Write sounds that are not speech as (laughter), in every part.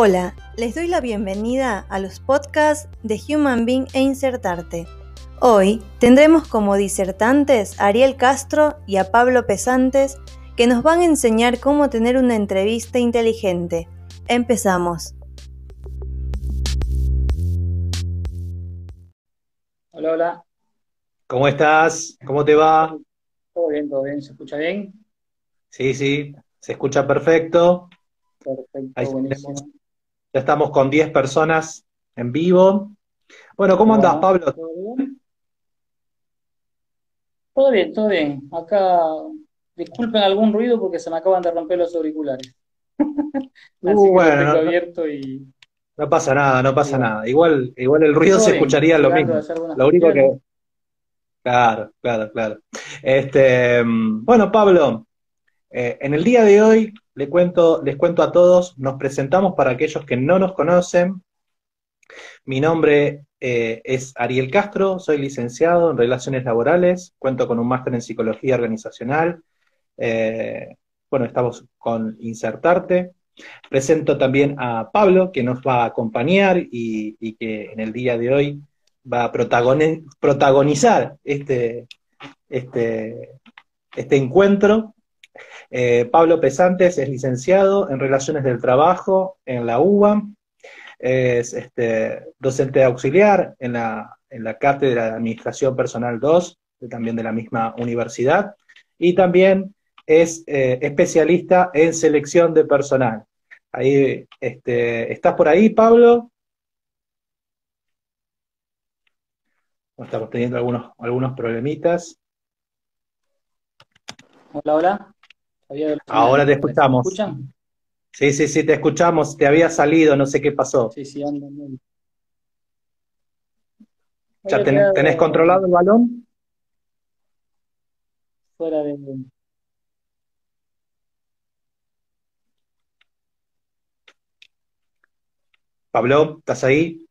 Hola, les doy la bienvenida a los podcasts de Human Being e Insertarte. Hoy tendremos como disertantes a Ariel Castro y a Pablo Pesantes que nos van a enseñar cómo tener una entrevista inteligente. Empezamos. Hola, hola. ¿Cómo estás? ¿Cómo te va? Todo bien, todo bien. ¿Se escucha bien? Sí, sí, se escucha perfecto. Perfecto, Ahí buenísimo. Ya estamos con 10 personas en vivo. Bueno, ¿cómo Bueno, Pablo? ¿todo bien? Todo bien, todo bien. Acá, disculpen algún ruido porque se me acaban de romper los auriculares. Uh, (laughs) Así que los bueno, no, abierto y, no pasa nada, no pasa nada. Igual, igual el ruido todo se bien. escucharía lo mismo. Lo único que, claro, claro, claro. Este, mm, bueno, Pablo, eh, en el día de hoy cuento, les cuento a todos, nos presentamos para aquellos que no nos conocen. Mi nombre eh, es Ariel Castro, soy licenciado en Relaciones Laborales, cuento con un máster en Psicología Organizacional. Eh, bueno, estamos con Insertarte. Presento también a Pablo, que nos va a acompañar y, que en el día de hoy va a protagoni- protagonizar este, este, este encuentro. Eh, Pablo Pesantes es licenciado en Relaciones del Trabajo en la UBA, es este, docente auxiliar en la, en la Cátedra de Administración Personal 2, de- también de la misma universidad, y también es eh, especialista en selección de personal. Ahí, este, ¿estás por ahí, Pablo? Estamos teniendo algunos, algunos problemitas. Hola, hola. Ahora te señal, parece. ¿Me escuchamos. escuchan? Sí, sí, sí, te escuchamos. Te había salido, no sé qué pasó. Sí, sí, bien. ¿Ya Había tenés, controlado el balón? fuera de... Pablo, ¿estás ahí?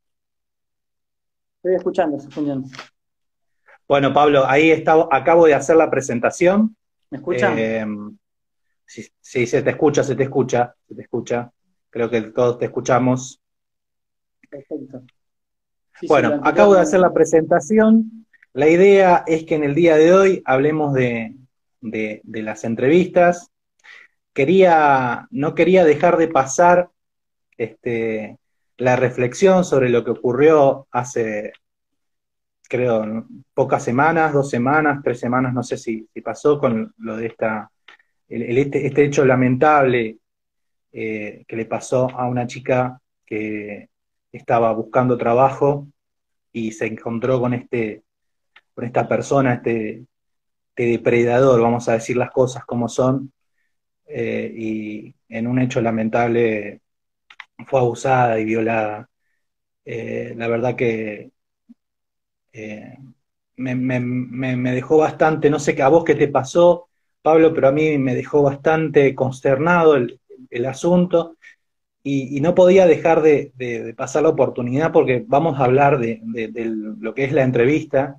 Estoy escuchando, estoy escuchando. Bueno, Pablo, ahí está, acabo de hacer la presentación. ¿Me escuchan? Eh, sí, sí, se te escucha, se te escucha, se te escucha. Creo que todos te escuchamos. Perfecto. Sí, Bueno, acabo de hacer la presentación. La idea es que en el día de hoy hablemos de, de- de las entrevistas. Quería, no quería dejar de pasar este, la reflexión sobre lo que ocurrió hace, creo, pocas semanas, dos semanas, tres semanas, no sé si, si pasó con lo de esta, el- este, este hecho lamentable eh, que le pasó a una chica que estaba buscando trabajo y se encontró con este, con esta persona, este, este depredador, vamos a decir las cosas como son, eh, y en un hecho lamentable fue abusada y violada. Eh, la verdad que me, me- me- dejó bastante, no sé a vos qué te pasó, Pablo, pero a mí me dejó bastante consternado el, asunto y, no podía dejar de, pasar la oportunidad porque vamos a hablar de lo que es la entrevista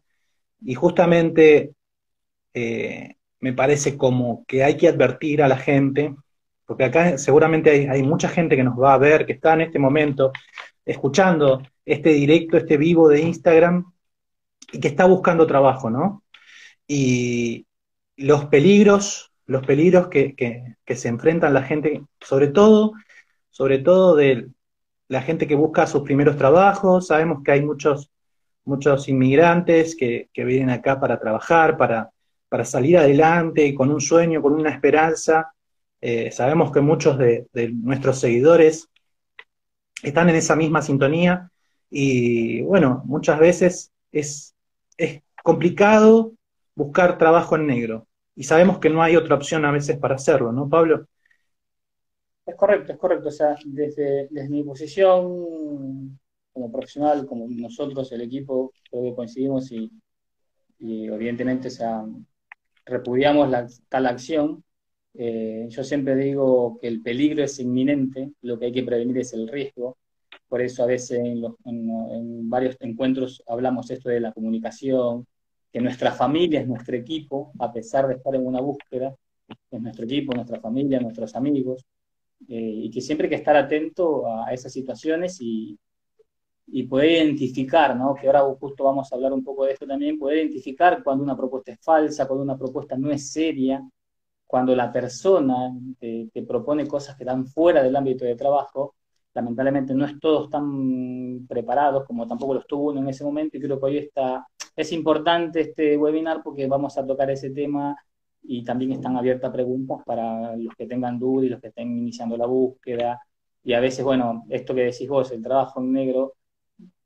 y justamente eh, me parece como que hay que advertir a la gente, porque acá seguramente hay, hay mucha gente que nos va a ver, que está en este momento escuchando este directo, este vivo de Instagram y que está buscando trabajo, ¿no? Y los peligros, los peligros que, se enfrentan la gente, sobre todo, sobre todo de la gente que busca sus primeros trabajos, sabemos que hay muchos, muchos inmigrantes que, que vienen acá para trabajar, para, para salir adelante, con un sueño, con una esperanza. Eh, sabemos que muchos de, de nuestros seguidores están en esa misma sintonía y bueno, muchas veces es, es complicado buscar trabajo en negro y sabemos que no hay otra opción a veces para hacerlo, ¿no, Pablo? Es correcto, es correcto. O sea, desde, desde mi posición como profesional, como nosotros, el equipo, creo que coincidimos y, y evidentemente sea, repudiamos tal acción. Eh, yo siempre digo que el peligro es inminente, lo que hay que prevenir es el riesgo. Por eso a veces en- en varios encuentros hablamos esto de la comunicación, que nuestra familia es nuestro equipo, a pesar de estar en una búsqueda, es nuestro equipo, nuestra familia, nuestros amigos. y que siempre hay que estar atento a esas situaciones y, y poder identificar, ¿no? que ahora justo vamos a hablar un poco de esto también, poder identificar cuando una propuesta es falsa, cuando una propuesta no es seria, cuando la persona te, propone cosas que están fuera del ámbito de trabajo, lamentablemente no es todos tan preparados como tampoco lo estuvo uno en ese momento y creo que hoy está, es importante este webinar porque vamos a tocar ese tema y también están abiertas preguntas para los que tengan dudas y los que estén iniciando la búsqueda. Y a veces, bueno, esto que decís vos, el trabajo en negro,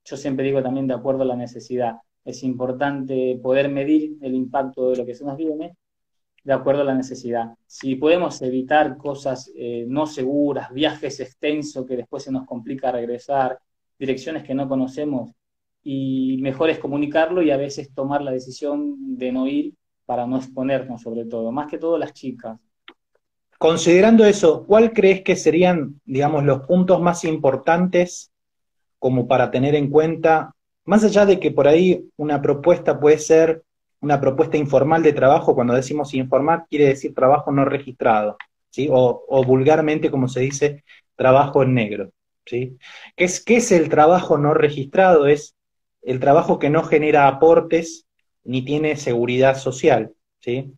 yo siempre digo también de acuerdo a la necesidad. Es importante poder medir el impacto de lo que se nos viene de acuerdo a la necesidad. Si podemos evitar cosas eh, no seguras, viajes extensos que después se nos complica regresar, direcciones que no conocemos, y mejor es comunicarlo y a veces tomar la decisión de no ir para no exponernos sobre todo, más que todo las chicas. Considerando eso, ¿cuál crees que serían, digamos, los puntos más importantes como para tener en cuenta, más allá de que por ahí una propuesta puede ser una propuesta informal de trabajo, cuando decimos informal quiere decir trabajo no registrado, ¿sí? O, vulgarmente, como se dice, trabajo en negro, ¿sí? ¿Qué es, ¿Qué es el trabajo no registrado? Es el trabajo que no genera aportes ni tiene seguridad social, ¿sí?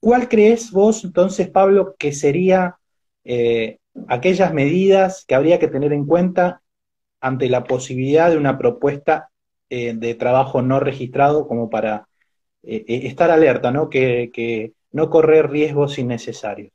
¿Cuál crees vos, entonces, Pablo, que sería eh, aquellas medidas que habría que tener en cuenta ante la posibilidad de una propuesta eh, de trabajo no registrado como para eh, estar alerta, ¿no? Que, no correr riesgos innecesarios.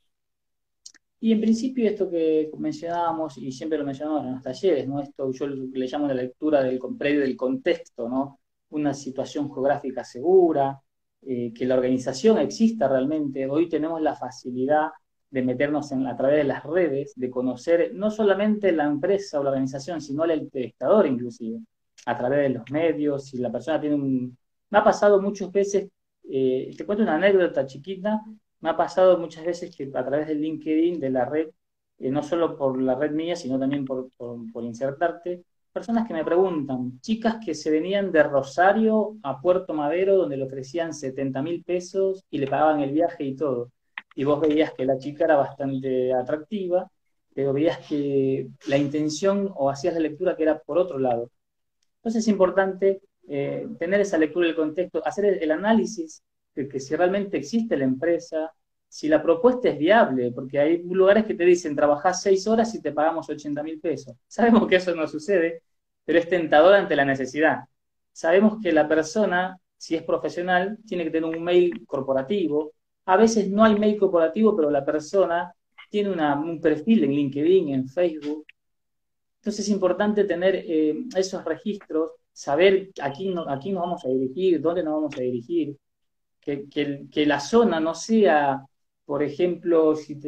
Y en principio esto que mencionábamos, y siempre lo mencionamos en los talleres, ¿no? Esto yo le llamo la lectura del del contexto, ¿no? Una situación geográfica segura, que la organización exista realmente. Hoy tenemos la facilidad de meternos a través de las redes, de conocer no solamente la empresa o la organización, sino el entrevistador inclusive, a través de los medios, si la persona tiene un... Me ha pasado muchas veces, eh, te cuento una anécdota chiquita, me ha pasado muchas veces que a través del LinkedIn, de la red, eh, no solo por la red mía, sino también por, por insertarte, personas que me preguntan, chicas que se venían de Rosario a Puerto Madero, donde le ofrecían 70 mil pesos y le pagaban el viaje y todo y vos veías que la chica era bastante atractiva, pero veías que la intención o hacías la lectura que era por otro lado. Entonces es importante eh, tener esa lectura del contexto, hacer el, análisis de que si realmente existe la empresa, si la propuesta es viable, porque hay lugares que te dicen, trabajás seis horas y te pagamos 80 mil pesos. (laughs) Sabemos que eso no sucede, pero es tentador ante la necesidad. Sabemos que la persona, si es profesional, tiene que tener un mail corporativo, a veces no hay mail corporativo, pero la persona tiene un perfil en LinkedIn, en Facebook. Entonces es importante tener eh, esos registros, saber a quién, nos vamos a dirigir, dónde nos vamos a dirigir, que, que, la zona no sea, por ejemplo, si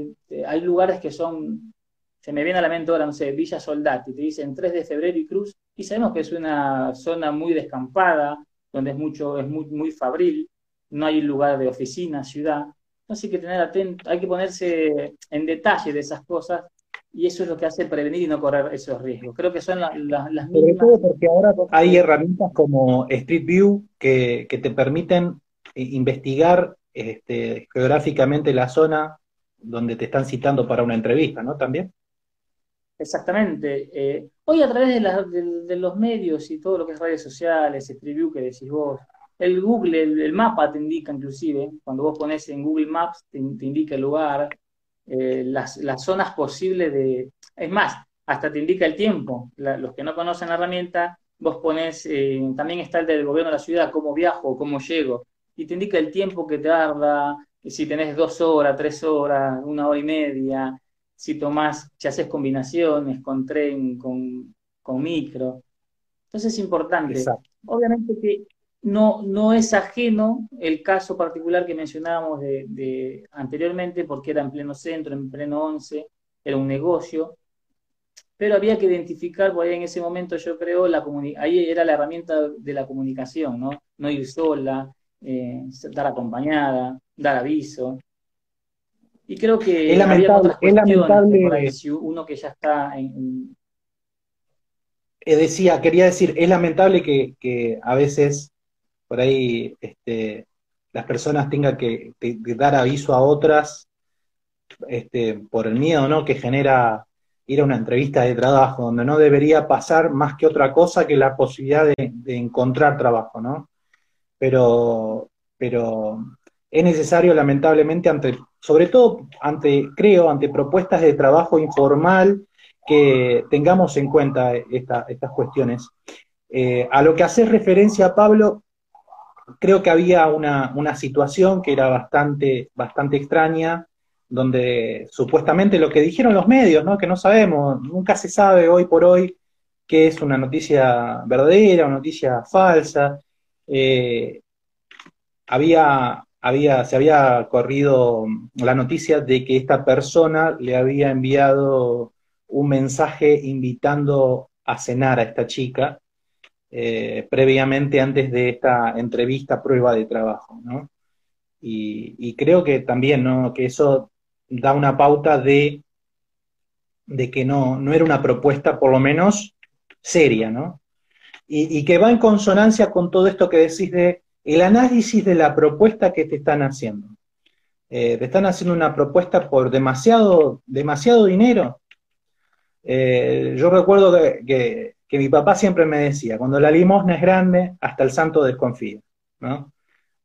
hay lugares que son, se me viene a la mente ahora, no sé, Villa Soldati, te dicen 3 de febrero y Cruz, y sabemos que es una zona muy descampada, donde es mucho, es muy, muy fabril, no hay lugar de oficina, ciudad. Entonces hay que tener atento, hay que ponerse en detalle de esas cosas y eso es lo que hace prevenir y no correr esos riesgos. Creo que son las mismas. Sobre todo porque ahora hay herramientas como Street View que, te permiten investigar este, geográficamente la zona donde te están citando para una entrevista, ¿no? También. Exactamente. Eh, hoy a través de, los medios y todo lo que es redes sociales, View que decís vos, el Google, el, mapa te indica inclusive, cuando vos pones en Google Maps, te, indica el lugar, eh, las, zonas posibles de... Es más, hasta te indica el tiempo. los que no conocen la herramienta, vos pones, eh, también está el del gobierno de la ciudad, cómo viajo, cómo llego, y te indica el tiempo que tarda, si tenés dos horas, tres horas, una hora y media, si tomás, si haces combinaciones con tren, con, con micro. Entonces es importante. Obviamente que no, no es ajeno el caso particular que mencionábamos de, anteriormente, porque era en pleno centro, en pleno 11, era un negocio, pero había que identificar, porque en ese momento yo creo, la ahí era la herramienta de la comunicación, ¿no? No ir sola, eh, dar acompañada, dar aviso. Y creo que es lamentable, es lamentable uno que ya está en, eh, decía, quería decir, es lamentable que, que a veces por ahí este, las personas tengan que, dar aviso a otras este, por el miedo ¿no? que genera ir a una entrevista de trabajo, donde no debería pasar más que otra cosa que la posibilidad de, encontrar trabajo, ¿no? Pero, pero es necesario, lamentablemente, sobre todo ante, creo, ante propuestas de trabajo informal, que tengamos en cuenta estas cuestiones. Eh, a lo que hace referencia, Pablo, creo que había una, una, situación que era bastante, bastante extraña, donde supuestamente lo que dijeron los medios, ¿no? que no sabemos, nunca se sabe hoy por hoy qué es una noticia verdadera, una noticia falsa. Eh, había, había, se había corrido la noticia de que esta persona le había enviado un mensaje invitando a cenar a esta chica eh, previamente antes de esta entrevista prueba de trabajo, ¿no? Y, creo que también, ¿no? Que eso da una pauta de, de que no, no era una propuesta por lo menos seria, ¿no? Y, que va en consonancia con todo esto que decís de el análisis de la propuesta que te están haciendo. Eh, te están haciendo una propuesta por demasiado, demasiado dinero. Eh, yo recuerdo que, que mi papá siempre me decía, cuando la limosna es grande, hasta el santo desconfía, ¿no?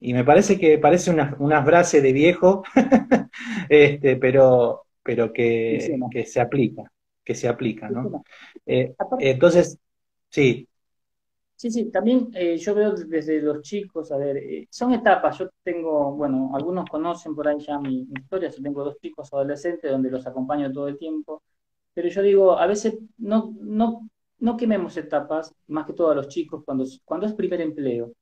Y me parece que parece una, frase de viejo, (laughs) este, pero, pero que, que, se aplica, que se aplica, ¿no? Eh, entonces, sí. Sí, sí, también eh, yo veo desde los chicos, a ver, eh, son etapas, yo tengo, bueno, algunos conocen por ahí ya mi, historia, yo tengo dos chicos adolescentes donde los acompaño todo el tiempo, pero yo digo, a veces no, no no quememos etapas, más que todo a los chicos, cuando, cuando es primer empleo.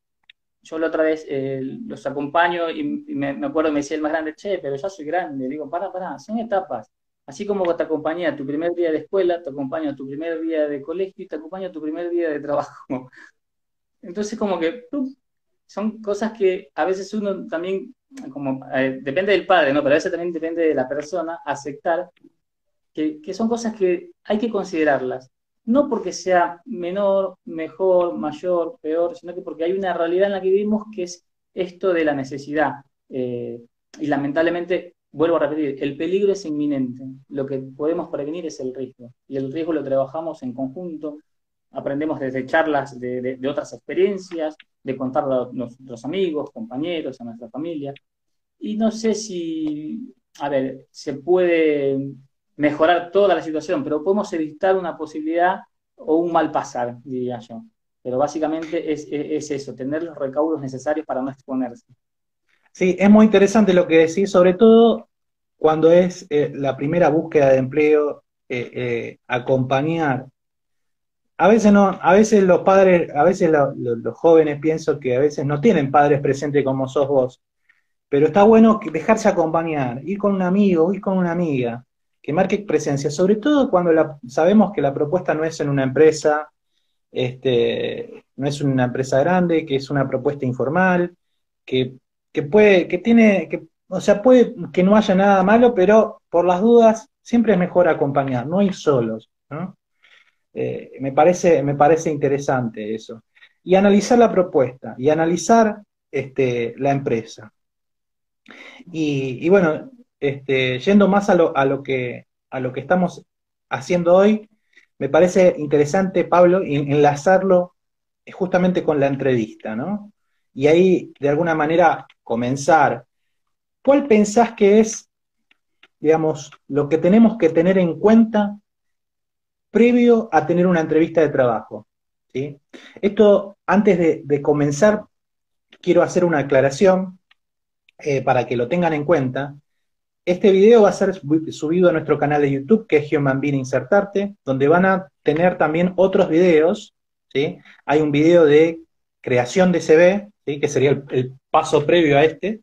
Yo la otra vez eh, los acompaño y, me, acuerdo, me decía el más grande, che, pero ya soy grande. Digo, para, para, son etapas. Así como te acompañé a tu primer día de escuela, te acompaño a tu primer día de colegio y te acompaño a tu primer día de trabajo. (laughs) Entonces, como que son cosas que a veces uno también, como eh, depende del padre, ¿no? Pero a veces también depende de la persona aceptar que, que son cosas que hay que considerarlas no porque sea menor, mejor, mayor, peor, sino que porque hay una realidad en la que vivimos que es esto de la necesidad. Eh, y lamentablemente, vuelvo a repetir, el peligro es inminente. Lo que podemos prevenir es el riesgo. Y el riesgo lo trabajamos en conjunto, aprendemos desde charlas de, otras experiencias, de contarlo a nuestros amigos, compañeros, a nuestra familia. Y no sé si, a ver, se puede mejorar toda la situación, pero podemos evitar una posibilidad o un mal pasar, diría yo. Pero básicamente es, eso, tener los recaudos necesarios para no exponerse. Sí, es muy interesante lo que decís, sobre todo cuando es eh, la primera búsqueda de empleo, eh, eh, acompañar. A veces no, a veces los padres, a veces los jóvenes pienso que a veces no tienen padres presentes como sos vos, pero está bueno dejarse acompañar, ir con un amigo, ir con una amiga, que marque presencia, sobre todo cuando sabemos que la propuesta no es en una empresa, este, no es una empresa grande, que es una propuesta informal, que, puede, que tiene, que, o sea, puede que no haya nada malo, pero por las dudas siempre es mejor acompañar, no ir solos, eh, me, parece, me parece interesante eso. Y analizar la propuesta, y analizar este, la empresa. Y, y bueno, este, yendo más a lo, a, lo que, a lo que estamos haciendo hoy, me parece interesante, Pablo, enlazarlo justamente con la entrevista, ¿no? Y ahí, de alguna manera, comenzar. ¿Cuál pensás que es, digamos, lo que tenemos que tener en cuenta previo a tener una entrevista de trabajo? ¿sí? Esto, antes de, comenzar, quiero hacer una aclaración eh, para que lo tengan en cuenta. Este video va a ser subido a nuestro canal de YouTube, que es Human Insertarte, donde van a tener también otros videos. ¿sí? Hay un video de creación de CV, que sería el, paso previo a este,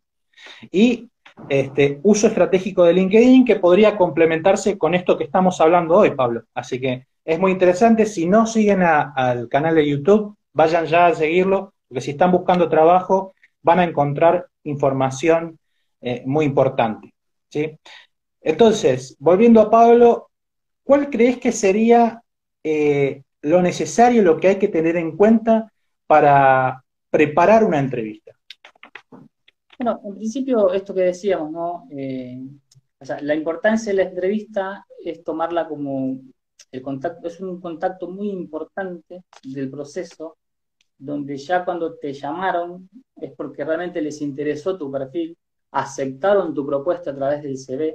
y este, uso estratégico de LinkedIn, que podría complementarse con esto que estamos hablando hoy, Pablo. Así que es muy interesante. Si no siguen al canal de YouTube, vayan ya a seguirlo, porque si están buscando trabajo, van a encontrar información eh, muy importante. ¿sí? Entonces, volviendo a Pablo, ¿cuál crees que sería eh, lo necesario, lo que hay que tener en cuenta para preparar una entrevista? Bueno, en principio, esto que decíamos, ¿no? Eh, O sea, la importancia de la entrevista es tomarla como el contacto, es un contacto muy importante del proceso, donde ya cuando te llamaron es porque realmente les interesó tu perfil, aceptaron tu propuesta a través del CV,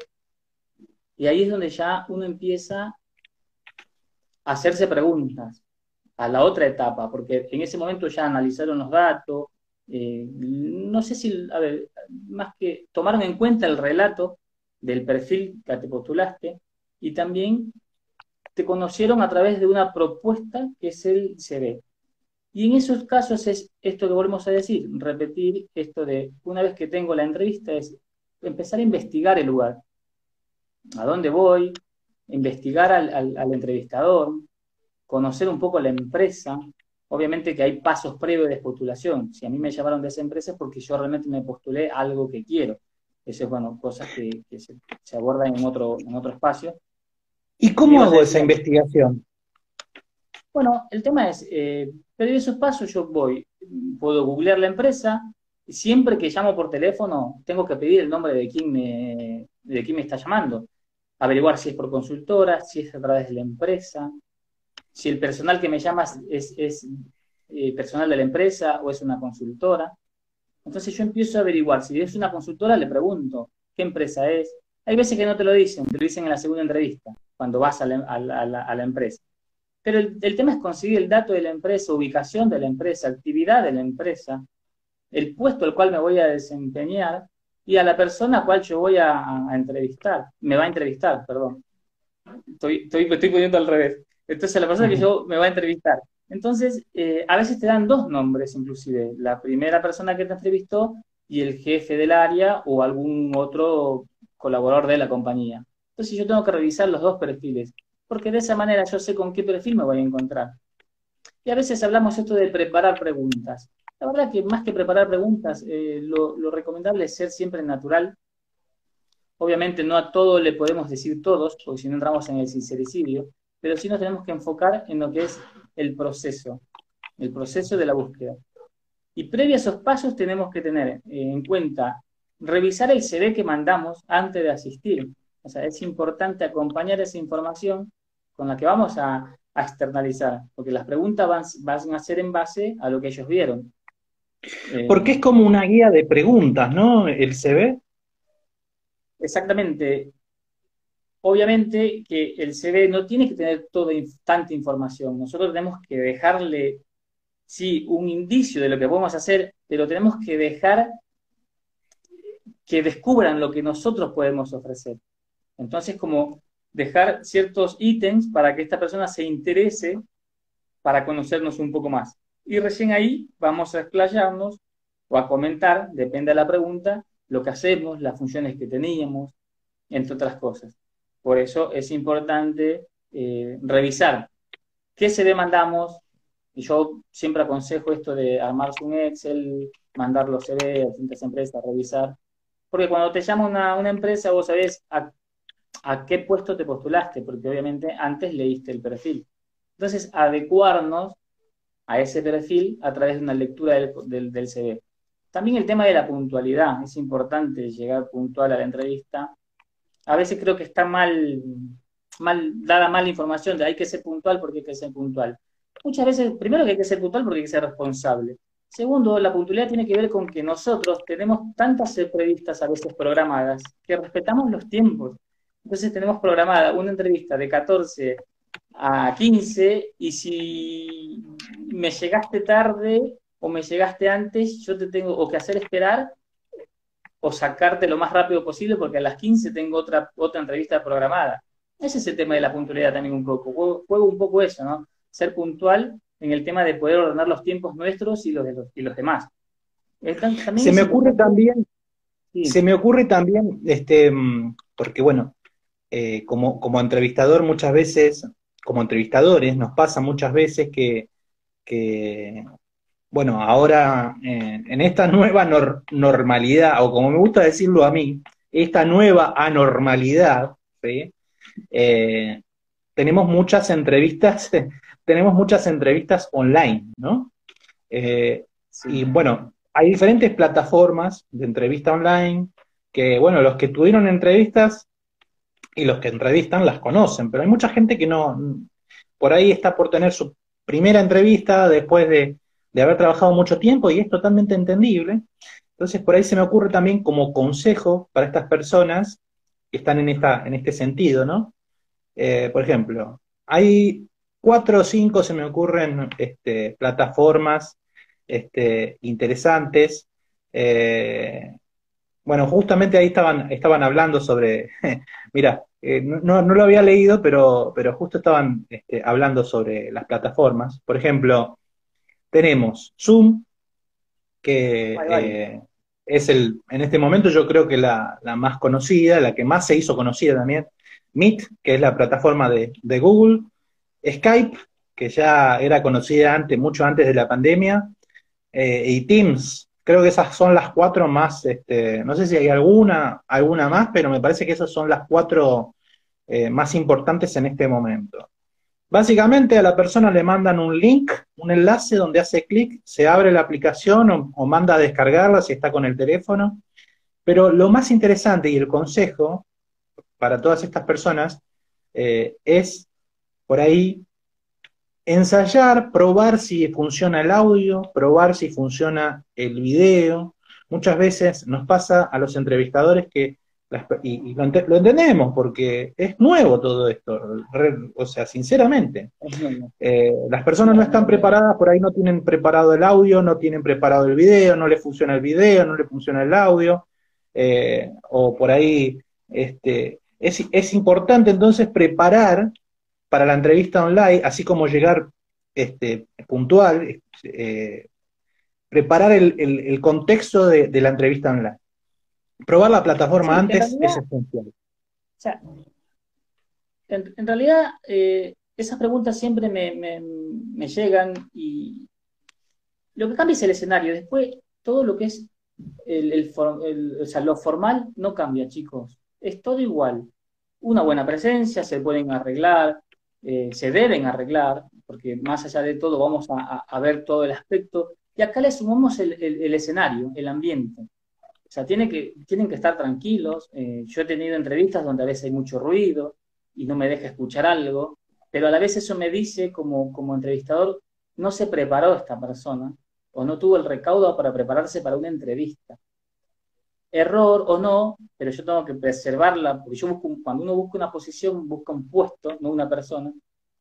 y ahí es donde ya uno empieza a hacerse preguntas a la otra etapa, porque en ese momento ya analizaron los datos, eh, no sé si, a ver, más que tomaron en cuenta el relato del perfil que te postulaste y también te conocieron a través de una propuesta que es el CV. Y en esos casos es esto que volvemos a decir, repetir esto de una vez que tengo la entrevista, es empezar a investigar el lugar. ¿A dónde voy? Investigar al, al entrevistador, conocer un poco la empresa, Obviamente que hay pasos previos de postulación. Si a mí me llamaron de esa empresa es porque yo realmente me postulé algo que quiero. Eso es, bueno, cosas que, se, abordan en otro, en otro espacio. ¿Y cómo hago esa investigación? Bueno, el tema es, eh, pero esos pasos yo voy, puedo googlear la empresa, y siempre que llamo por teléfono tengo que pedir el nombre de quién me, de quién me está llamando, averiguar si es por consultora, si es a través de la empresa, si el personal que me llama es, eh, personal de la empresa o es una consultora. Entonces yo empiezo a averiguar, si es una consultora le pregunto qué empresa es. Hay veces que no te lo dicen, te lo dicen en la segunda entrevista, cuando vas a la, empresa. Pero el, tema es conseguir el dato de la empresa, ubicación de la empresa, actividad de la empresa, el puesto al cual me voy a desempeñar y a la persona a cual yo voy a, entrevistar, me va a entrevistar, perdón. Estoy, estoy, poniendo al revés. Entonces, la persona que yo me va a entrevistar. Entonces, eh, a veces te dan dos nombres, inclusive. La primera persona que te entrevistó y el jefe del área o algún otro colaborador de la compañía. Entonces, yo tengo que revisar los dos perfiles, porque de esa manera yo sé con qué perfil me voy a encontrar. Y a veces hablamos esto de preparar preguntas. La verdad que más que preparar preguntas, eh, lo, lo recomendable es ser siempre natural. Obviamente no a todo le podemos decir todos, porque si no entramos en el sincericidio, pero sí nos tenemos que enfocar en lo que es el proceso, el proceso de la búsqueda. Y previo a esos pasos tenemos que tener eh, en cuenta revisar el CV que mandamos antes de asistir. O sea, es importante acompañar esa información con la que vamos a, externalizar, porque las preguntas van, a ser en base a lo que ellos vieron. Eh, porque es como una guía de preguntas, ¿no? El CV. Exactamente obviamente que el CV no tiene que tener toda tanta información. Nosotros tenemos que dejarle, sí, un indicio de lo que podemos hacer, pero tenemos que dejar que descubran lo que nosotros podemos ofrecer. Entonces, como dejar ciertos ítems para que esta persona se interese para conocernos un poco más. Y recién ahí vamos a explayarnos o a comentar, depende de la pregunta, lo que hacemos, las funciones que teníamos, entre otras cosas. Por eso es importante eh, revisar qué se demandamos. Y yo siempre aconsejo esto de armarse un Excel, mandar los CV a distintas empresas, revisar. Porque cuando te llama una, empresa, vos sabés a, qué puesto te postulaste, porque obviamente antes leíste el perfil. Entonces, adecuarnos a ese perfil a través de una lectura del, del, CV. También el tema de la puntualidad. Es importante llegar puntual a la entrevista a veces creo que está mal, mal dada mala información de hay que ser puntual porque hay que ser puntual. Muchas veces, primero que hay que ser puntual porque hay que ser responsable. Segundo, la puntualidad tiene que ver con que nosotros tenemos tantas entrevistas a veces programadas que respetamos los tiempos. Entonces tenemos programada una entrevista de 14 a 15 y si me llegaste tarde o me llegaste antes, yo te tengo o que hacer esperar o sacarte lo más rápido posible porque a las 15 tengo otra, otra entrevista programada. Ese es el tema de la puntualidad también un poco. Juego, un poco eso, ¿no? Ser puntual en el tema de poder ordenar los tiempos nuestros y los de los, y los demás. se me ocurre también, se me ocurre también, este, mm, porque bueno, eh, como, como entrevistador muchas veces, como entrevistadores, nos pasa muchas veces que, que bueno, ahora eh, en esta nueva normalidad, o como me gusta decirlo a mí, esta nueva anormalidad, eh, tenemos muchas entrevistas, (laughs) tenemos muchas entrevistas online, ¿no? Eh, y bueno, hay diferentes plataformas de entrevista online que, bueno, los que tuvieron entrevistas y los que entrevistan las conocen, pero hay mucha gente que no, por ahí está por tener su primera entrevista después de, haber trabajado mucho tiempo y es totalmente entendible. Entonces, por ahí se me ocurre también como consejo para estas personas que están en, esta, en este sentido, ¿no? Eh, por ejemplo, hay cuatro o cinco, se me ocurren, este, plataformas este, interesantes. Eh, bueno, justamente ahí estaban, estaban hablando sobre, (laughs) mira, eh, no, lo había leído, pero, pero justo estaban este, hablando sobre las plataformas. Por ejemplo, tenemos Zoom, que eh, es el, en este momento yo creo que la, más conocida, la que más se hizo conocida también. Meet, que es la plataforma de, Google. Skype, que ya era conocida antes, mucho antes de la pandemia. Eh, y Teams, creo que esas son las cuatro más, este, no sé si hay alguna, alguna más, pero me parece que esas son las cuatro eh, más importantes en este momento. Básicamente a la persona le mandan un link, un enlace donde hace clic, se abre la aplicación o, manda a descargarla si está con el teléfono. Pero lo más interesante y el consejo para todas estas personas eh, es por ahí ensayar, probar si funciona el audio, probar si funciona el video. Muchas veces nos pasa a los entrevistadores que, y, lo, entendemos porque es nuevo todo esto, o sea, sinceramente, eh, las personas no están preparadas, por ahí no tienen preparado el audio, no tienen preparado el video, no le funciona el video, no le funciona el audio, eh, o por ahí, este, es, es importante entonces preparar para la entrevista online, así como llegar este, puntual, eh, preparar el, contexto de, la entrevista online. Probar la plataforma antes es esencial. en, realidad, eh, esas preguntas siempre me, llegan y lo que cambia es el escenario. Después, todo lo que es el, lo formal no cambia, chicos. Es todo igual. Una buena presencia, se pueden arreglar, eh, se deben arreglar, porque más allá de todo vamos a, ver todo el aspecto, y acá le sumamos el, escenario, el ambiente. O sea, tiene que, tienen que estar tranquilos. Eh, yo he tenido entrevistas donde a veces hay mucho ruido y no me deja escuchar algo, pero a la vez eso me dice como, como entrevistador, no se preparó esta persona o no tuvo el recaudo para prepararse para una entrevista. Error o no, pero yo tengo que preservarla, porque yo busco, cuando uno busca una posición, busca un puesto, no una persona,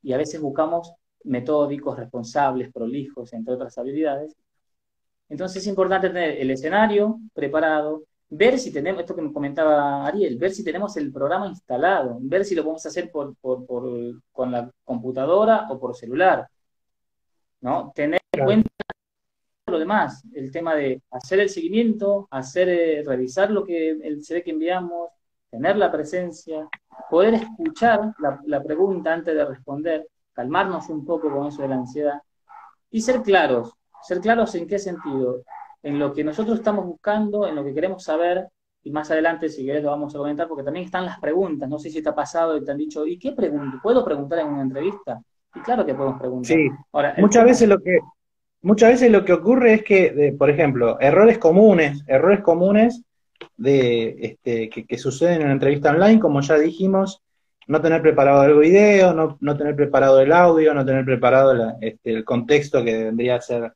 y a veces buscamos metódicos, responsables, prolijos, entre otras habilidades. Entonces es importante tener el escenario preparado, ver si tenemos, esto que me comentaba Ariel, ver si tenemos el programa instalado, ver si lo a hacer por, con la computadora o por celular. ¿no? Tener en cuenta lo demás, el tema de hacer el seguimiento, hacer, eh, revisar lo que el CD que enviamos, tener la presencia, poder escuchar la, la pregunta antes de responder, calmarnos un poco con eso de la ansiedad y ser claros. Ser claros en qué sentido, en lo que nosotros estamos buscando, en lo que queremos saber, y más adelante, si querés, lo vamos a comentar, porque también están las preguntas. No sé si te ha pasado y te han dicho, ¿y qué pregunto? ¿Puedo preguntar en una entrevista? Y claro que podemos preguntar. Sí, Ahora, muchas veces lo que muchas veces lo que ocurre es que, por ejemplo, errores comunes, errores comunes de este, que, que, suceden en una entrevista online, como ya dijimos, no tener preparado el video, no, no tener preparado el audio, no tener preparado este, el contexto que vendría a ser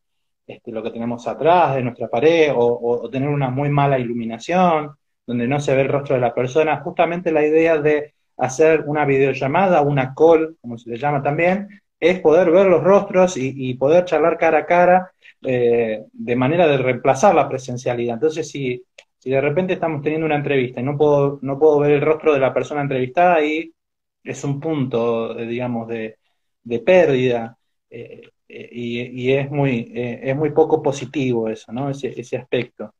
este, lo que tenemos atrás de nuestra pared, o, tener una muy mala iluminación, donde no se ve el rostro de la persona. Justamente la idea de hacer una videollamada, una call, como se le llama también, es poder ver los rostros y, poder charlar cara a cara eh, de manera de reemplazar la presencialidad. Entonces, si, si de repente estamos teniendo una entrevista y no puedo, no puedo ver el rostro de la persona entrevistada, y es un punto, eh, digamos, de, pérdida eh, eh, y, es, muy, es muy poco positivo eso, ¿no? Ese, ese aspecto.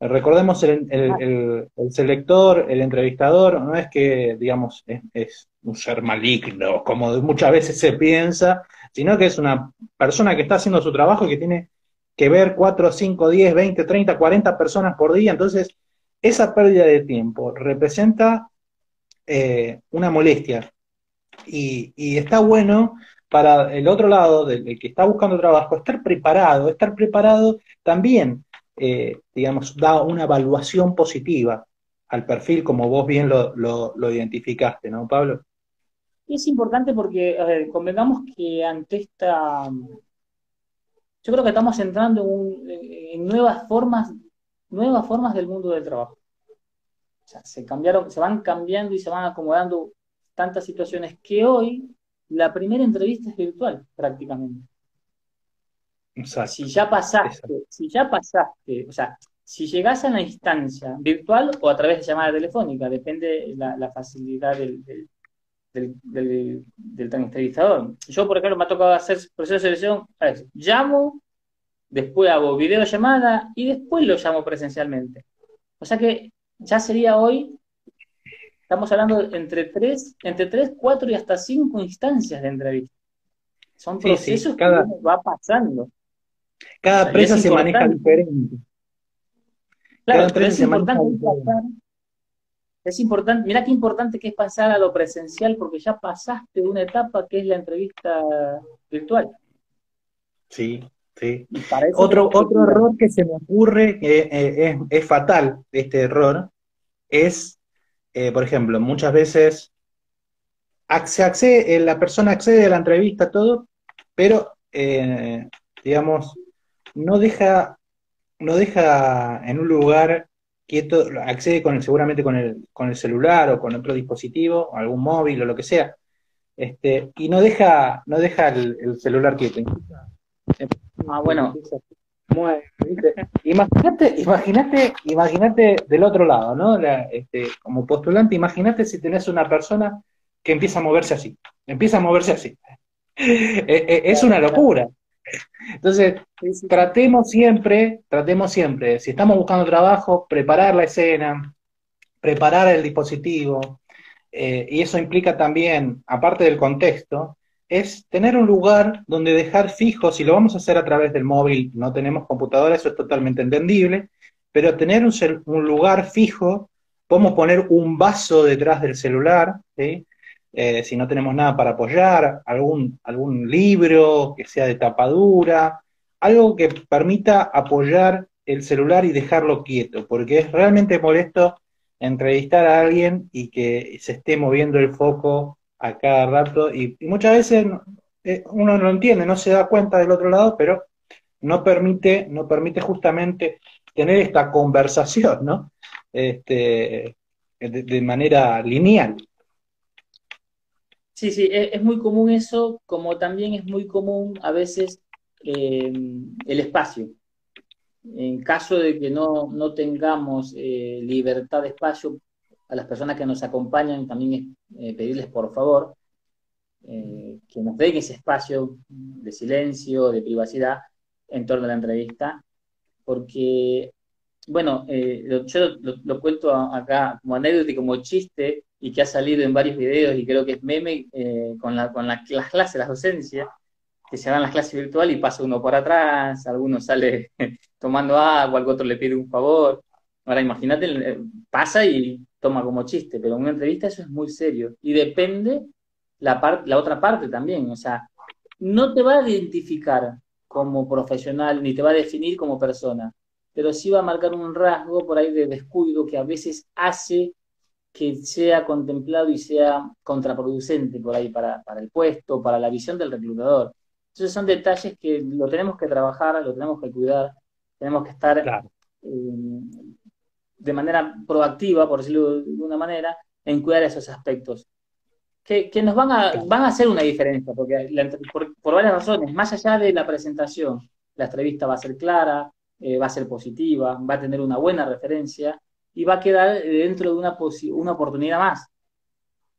Recordemos el, el, el, selector, el entrevistador, no es que, digamos, es, un ser maligno, como muchas veces se piensa, sino que es una persona que está haciendo su trabajo y que tiene que ver 4, 5, 10, 20, 30, 40 personas por día. Entonces, esa pérdida de tiempo representa eh, una molestia. Y, está bueno para el otro lado, del, que está buscando trabajo, estar preparado. Estar preparado también, eh, digamos, da una evaluación positiva. al perfil como vos bien lo, lo, identificaste, ¿no, Pablo? Es importante porque, ver, convengamos que ante esta... Yo creo que estamos entrando en, nuevas formas, nuevas formas del mundo del trabajo. O sea, se cambiaron, se van cambiando y se van acomodando tantas situaciones que hoy la primera entrevista es virtual, prácticamente. Si ya pasaste, si ya pasaste, o sea, si llegas a la instancia virtual o a través de llamada telefónica, depende la, la facilidad del, del, del, entrevistador. Yo, por ejemplo, me ha tocado hacer proceso de selección, a ver, llamo, después hago videollamada y después lo llamo presencialmente. O sea que ya sería hoy, estamos hablando entre tres, entre tres, cuatro y hasta cinco instancias de entrevista. Son procesos que va pasando. Cada empresa se maneja diferente. Claro, pero es importante pasar, es importante, mira qué importante que es pasar a lo presencial porque ya pasaste una etapa que es la entrevista virtual. Sí, sí. Otro, otro error que se me ocurre, que eh, es, fatal este error, es, eh, por ejemplo, muchas veces se accede, eh, la persona accede a la entrevista, todo, pero, digamos, no deja, no deja en un lugar quieto, accede con seguramente con el, con el celular o con otro dispositivo, algún móvil o lo que sea, este, y no deja, no deja el, celular quieto. Ah, bueno. Imagínate, imagínate, imagínate del otro lado, ¿no? este, como postulante, imagínate si tenés una persona que empieza a moverse así, empieza a moverse así. E, (laughs) e, es una locura. Entonces, tratemos siempre, tratemos siempre, si estamos buscando trabajo, preparar la escena, preparar el dispositivo, eh, y eso implica también, aparte del contexto, es tener un lugar donde dejar fijo, si lo vamos a hacer a través del móvil, no tenemos computadora, eso es totalmente entendible, pero tener un, lugar fijo, podemos poner un vaso detrás del celular. Eh, si no tenemos nada para apoyar, algún, algún libro que sea de tapadura, algo que permita apoyar el celular y dejarlo quieto, porque es realmente molesto entrevistar a alguien y que se esté moviendo el foco a cada rato y, muchas veces eh, uno no entiende, no se da cuenta del otro lado, pero no permite, no permite justamente tener esta conversación, ¿no? Este, de manera lineal. Sí, sí, e, es, muy común eso, como también es muy común a veces eh, el espacio. En caso de que no, tengamos eh, libertad de espacio, a las personas que nos acompañan también eh, pedirles por favor que nos den ese espacio de silencio, de privacidad en torno a la entrevista, porque, bueno, yo lo, lo, cuento acá como anécdota y como chiste, y que ha salido en varios videos y creo que es meme eh, con, la, con las clases, las docencias, que se dan las clases virtuales y pasa uno por atrás, alguno sale (laughs) tomando agua, al otro le pide un favor. Ahora imagínate, eh, pasa y toma como chiste, pero en una entrevista eso es muy serio y depende la, la otra parte también, o sea, no te va a identificar como profesional ni te va a definir como persona, pero sí va a marcar un rasgo por ahí de descuido que a veces hace que sea contemplado y sea contraproducente por ahí para, el puesto, para la visión del reclutador. Entonces son detalles que lo tenemos que trabajar, lo tenemos que cuidar, tenemos que estar eh, de manera proactiva, por decirlo de una manera, en cuidar esos aspectos. Que, nos van a, van a hacer una diferencia, porque por, varias razones, más allá de la presentación, la entrevista va a ser clara, eh, va a ser positiva, va a tener una buena referencia, y va a quedar dentro de una, una oportunidad más,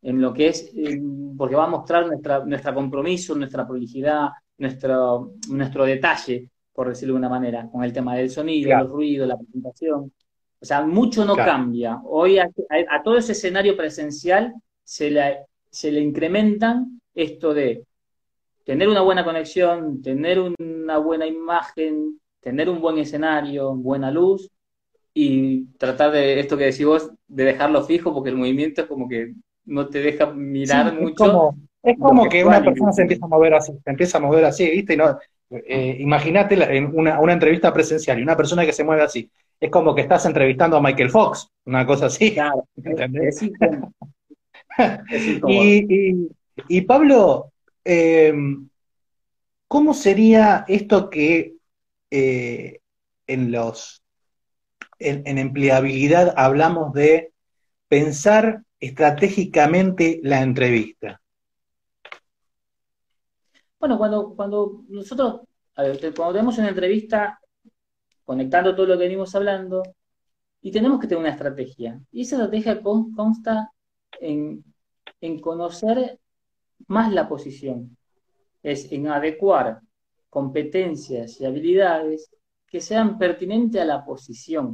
en lo que es, porque va a mostrar nuestra, nuestro compromiso, nuestra prolijidad, nuestro, nuestro detalle, por decirlo de una manera, con el tema del sonido, el ruido, la presentación. O sea, mucho no cambia. Hoy a, todo ese escenario presencial se le, se le incrementan esto de tener una buena conexión, tener una buena imagen, tener un buen escenario, buena luz, y tratar de esto que decís vos, de dejarlo fijo, porque el movimiento es como que no te deja mirar mucho. Es como, que, una persona se empieza a mover así, se empieza a mover así, ¿viste? Y no, eh, imagínate una, una, entrevista presencial y una persona que se mueve así. Es como que estás entrevistando a Michael Fox, una cosa así. Claro, (laughs) ¿entendés? (laughs) y, y, Pablo, eh, ¿cómo sería esto que eh, en los en, empleabilidad hablamos de pensar estratégicamente la entrevista? Bueno, cuando, cuando nosotros, cuando tenemos una entrevista, conectando todo lo que venimos hablando, y tenemos que tener una estrategia. Y esa estrategia consta en, en conocer más la posición, es en adecuar competencias y habilidades que sean pertinentes a la posición.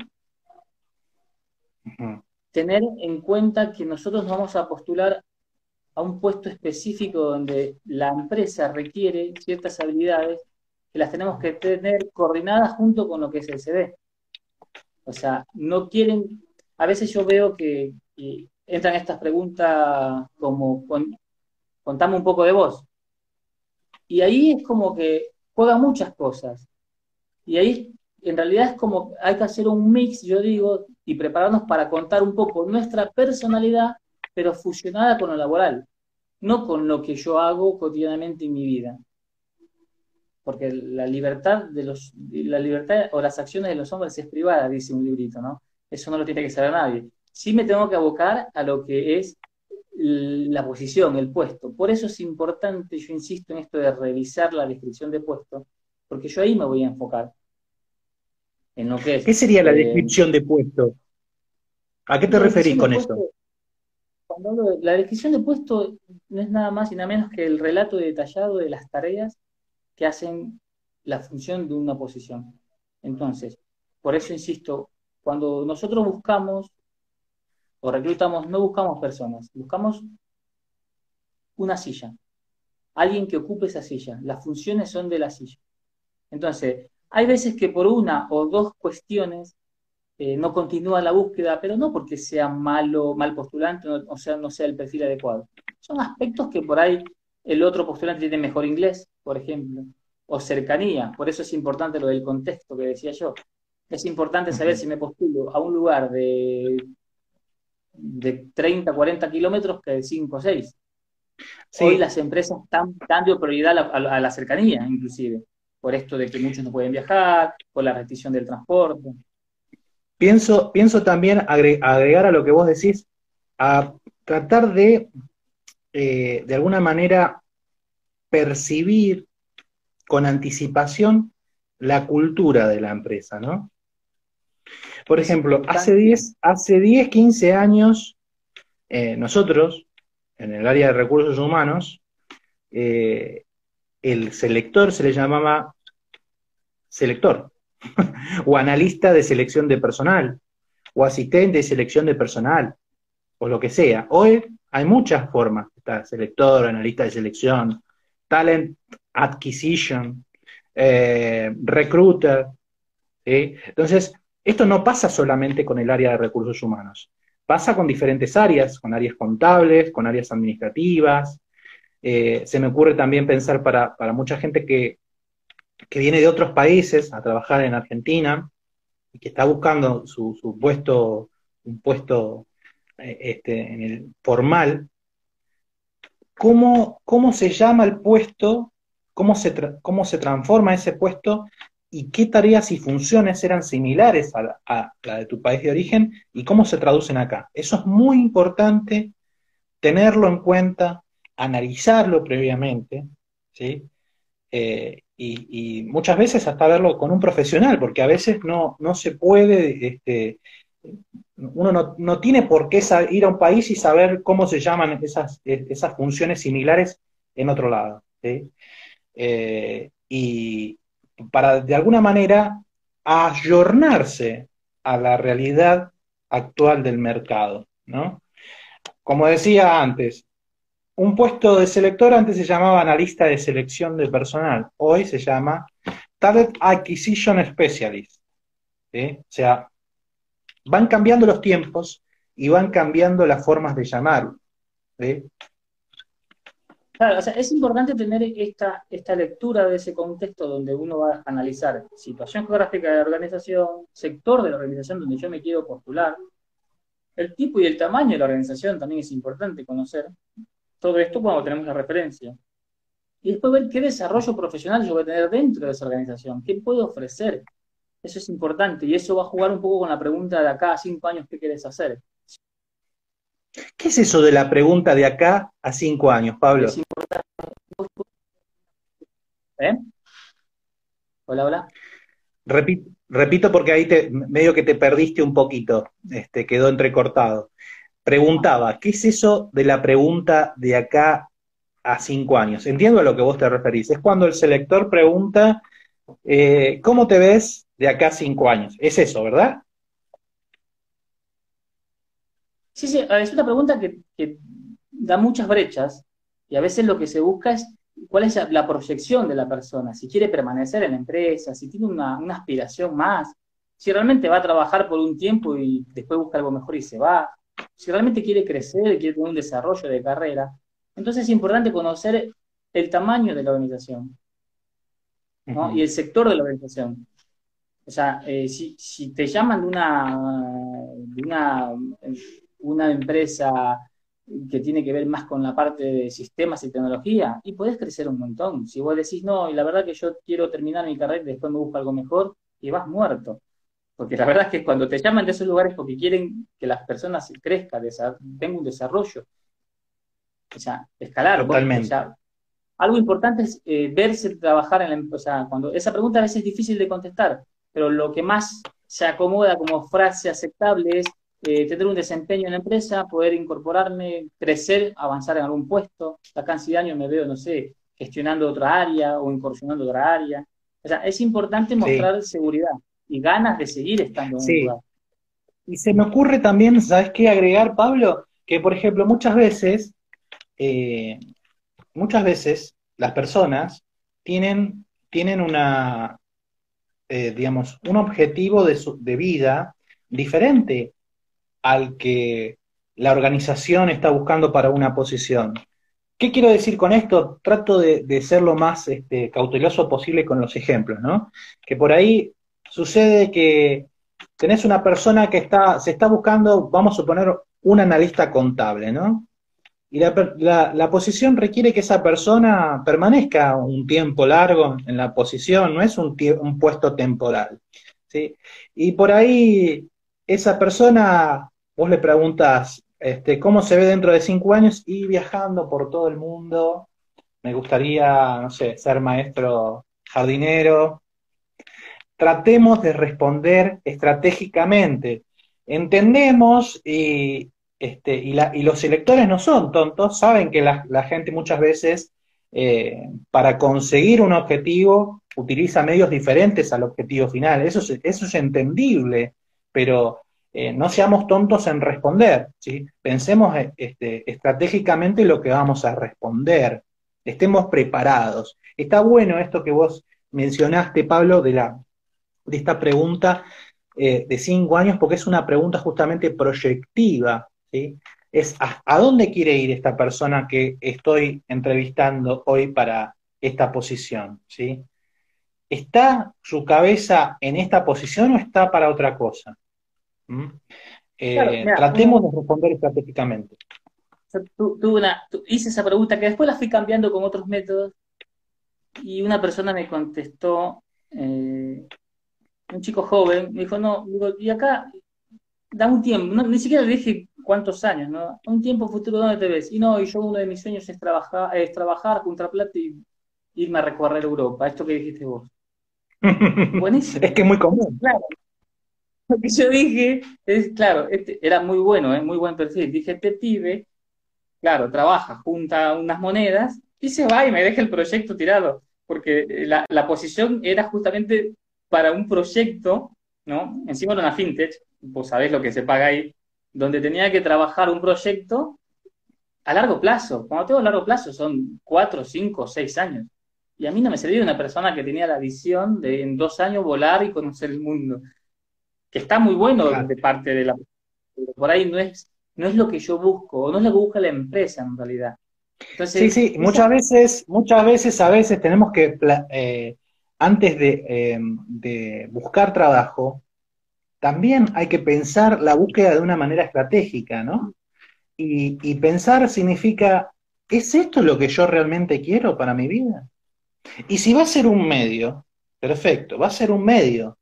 Tener en cuenta que nosotros vamos a postular a un puesto específico donde la empresa requiere ciertas habilidades que las tenemos que tener coordinadas junto con lo que es el CD. O sea, no quieren, a veces yo veo que, entran estas preguntas como, contame un poco de vos. Y ahí es como que juega muchas cosas. Y ahí en realidad es como hay que hacer un mix, yo digo, y prepararnos para contar un poco nuestra personalidad, pero fusionada con lo laboral, no con lo que yo hago cotidianamente en mi vida. Porque la libertad de los, la libertad o las acciones de los hombres es privada, dice un librito, ¿no? Eso no lo tiene que saber nadie. Sí me tengo que abocar a lo que es la posición, el puesto. Por eso es importante, yo insisto en esto de revisar la descripción de puesto, porque yo ahí me voy a enfocar en lo que es. ¿Qué sería la eh, descripción de puesto? ¿A qué te referís con eso? la descripción de puesto no es nada más y nada menos que el relato detallado de las tareas que hacen la función de una posición. Entonces, por eso insisto, cuando nosotros buscamos o reclutamos, no buscamos personas, buscamos una silla, alguien que ocupe esa silla, las funciones son de la silla. Entonces, hay veces que por una o dos cuestiones eh, no continúa la búsqueda, pero no porque sea malo, mal postulante, o sea, no sea el perfil adecuado. Son aspectos que por ahí el otro postulante tiene mejor inglés, por ejemplo, o cercanía. Por eso es importante lo del contexto que decía yo. Es importante saber si me postulo a un lugar de, de 30, 40 kilómetros que de 5 o 6. Hoy las empresas están dando prioridad a la cercanía, inclusive, por esto de que muchos no pueden viajar, por la restricción del transporte. Pienso, pienso también agregar a lo que vos decís, a tratar de, eh, de alguna manera, percibir con anticipación la cultura de la empresa, ¿no? Por ejemplo, hace 10, hace 10 15 años, eh, nosotros, en el área de recursos humanos, eh, el selector se le llamaba selector. (laughs) o analista de selección de personal, o asistente de selección de personal, o lo que sea. Hoy hay muchas formas, está selector, analista de selección, talent acquisition, eh, recruiter. Entonces, esto no pasa solamente con el área de recursos humanos, pasa con diferentes áreas, con áreas contables, con áreas administrativas. Eh, se me ocurre también pensar para mucha gente que que viene de otros países a trabajar en Argentina y que está buscando su, puesto, un puesto este, en el formal, ¿cómo, ¿cómo, se llama el puesto? ¿Cómo se, ¿Cómo se transforma ese puesto? ¿Y qué tareas y funciones eran similares a la, a la de tu país de origen? ¿Y cómo se traducen acá? Eso es muy importante tenerlo en cuenta, analizarlo previamente, ¿sí? Eh, y, muchas veces hasta verlo con un profesional, porque a veces no, no se puede, este, uno no, tiene por qué ir a un país y saber cómo se llaman esas, esas funciones similares en otro lado. Eh, y para de alguna manera ayornarse a la realidad actual del mercado, ¿no? Como decía antes, un puesto de selector antes se llamaba analista de selección de personal, hoy se llama Talent Acquisition Specialist. O sea, van cambiando los tiempos y van cambiando las formas de llamarlo. Claro, o sea, es importante tener esta, esta lectura de ese contexto donde uno va a analizar situación geográfica de la organización, sector de la organización donde yo me quiero postular, el tipo y el tamaño de la organización también es importante conocer. Todo esto cuando tenemos la referencia. Y después ver qué desarrollo profesional yo voy a tener dentro de esa organización, qué puedo ofrecer. Eso es importante y eso va a jugar un poco con la pregunta de acá a cinco años, ¿qué quieres hacer? ¿Qué es eso de la pregunta de acá a cinco años, Pablo? ¿Eh? Hola, hola. Repito, repito porque ahí te, medio que te perdiste un poquito, este, quedó entrecortado. Preguntaba, ¿qué es eso de la pregunta de acá a cinco años? Entiendo a lo que vos te referís. Es cuando el selector pregunta, eh, ¿cómo te ves de acá a cinco años? Es eso, ¿verdad? Sí, sí, es una pregunta que, da muchas brechas y a veces lo que se busca es cuál es la proyección de la persona, si quiere permanecer en la empresa, si tiene una, aspiración más, si realmente va a trabajar por un tiempo y después busca algo mejor y se va, si realmente quiere crecer, quiere tener un desarrollo de carrera. Entonces es importante conocer el tamaño de la organización y el sector de la organización. O sea, eh, si, si, te llaman de una, de una una empresa que tiene que ver más con la parte de sistemas y tecnología, y podés crecer un montón. Si vos decís, no, y la verdad que yo quiero terminar mi carrera y después me busco algo mejor, y vas muerto. Porque la verdad es que cuando te llaman de esos lugares porque quieren que las personas crezcan, tengan un desarrollo, o sea, escalar. Totalmente. algo importante es eh, verse trabajar en la empresa. Cuando, esa pregunta a veces es difícil de contestar, pero lo que más se acomoda como frase aceptable es eh, tener un desempeño en la empresa, poder incorporarme, crecer, avanzar en algún puesto. Acá en de años me veo, no sé, gestionando otra área o incursionando otra área. O sea, es importante mostrar seguridad y ganas de seguir estando en un lugar. Y se me ocurre también, ¿sabes qué agregar, Pablo? Que, por ejemplo, muchas veces, eh, muchas veces las personas tienen, tienen una, eh, digamos, un objetivo de, su, de vida diferente al que la organización está buscando para una posición. ¿Qué quiero decir con esto? Trato de, ser lo más este, cauteloso posible con los ejemplos, ¿no? Que por ahí sucede que tenés una persona que está, se está buscando, vamos a suponer, un analista contable, ¿no? Y la, posición requiere que esa persona permanezca un tiempo largo en la posición, no es un, un puesto temporal. ¿sí? Y por ahí esa persona vos le preguntas este, cómo se ve dentro de cinco años y viajando por todo el mundo, me gustaría, no sé, ser maestro jardinero. Tratemos de responder estratégicamente. Entendemos y, este, y, los electores no son tontos, saben que la, gente muchas veces eh, para conseguir un objetivo utiliza medios diferentes al objetivo final. Eso es entendible, pero eh, no seamos tontos en responder, ¿sí? pensemos eh, este, estratégicamente lo que vamos a responder, estemos preparados. Está bueno esto que vos mencionaste, Pablo, de, la, esta pregunta de cinco años, porque es una pregunta justamente proyectiva, ¿sí? Es a, dónde quiere ir esta persona que estoy entrevistando hoy para esta posición, ¿sí? ¿Está su cabeza en esta posición o está para otra cosa? Eh, tratemos de responder estratégicamente. hice esa pregunta que después la fui cambiando con otros métodos y una persona me contestó, eh, un chico joven, me dijo, no, y acá da un tiempo, ni siquiera le dije cuántos años, ¿no? Un tiempo futuro, ¿dónde te ves? Y no, y yo uno de mis sueños es trabajar, es trabajar junto plata y irme a recorrer Europa, esto que dijiste vos. (laughs) Buenísimo. Es que es muy común. Claro, lo que yo dije es, claro, este era muy bueno, ¿eh? muy buen perfil. Dije, este pibe, claro, trabaja, junta unas monedas y se va y me deja el proyecto tirado, porque la, la posición era justamente para un proyecto, ¿no? Encima de una fintech, vos sabés lo que se paga ahí, donde tenía que trabajar un proyecto a largo plazo. Cuando tengo largo plazo son cuatro, cinco, seis años. Y a mí no me servía una persona que tenía la visión de en dos años volar y conocer el mundo que está muy bueno de parte de la... Por ahí no es, no es lo que yo busco, o no es lo que busca la empresa en realidad. sí, sí, muchas veces, muchas veces, a veces tenemos que, eh, antes de, de buscar trabajo, también hay que pensar la búsqueda de una manera estratégica, ¿no? Y, pensar significa, ¿es esto lo que yo realmente quiero para mi vida? Y si va a ser un medio, perfecto, va a ser un medio,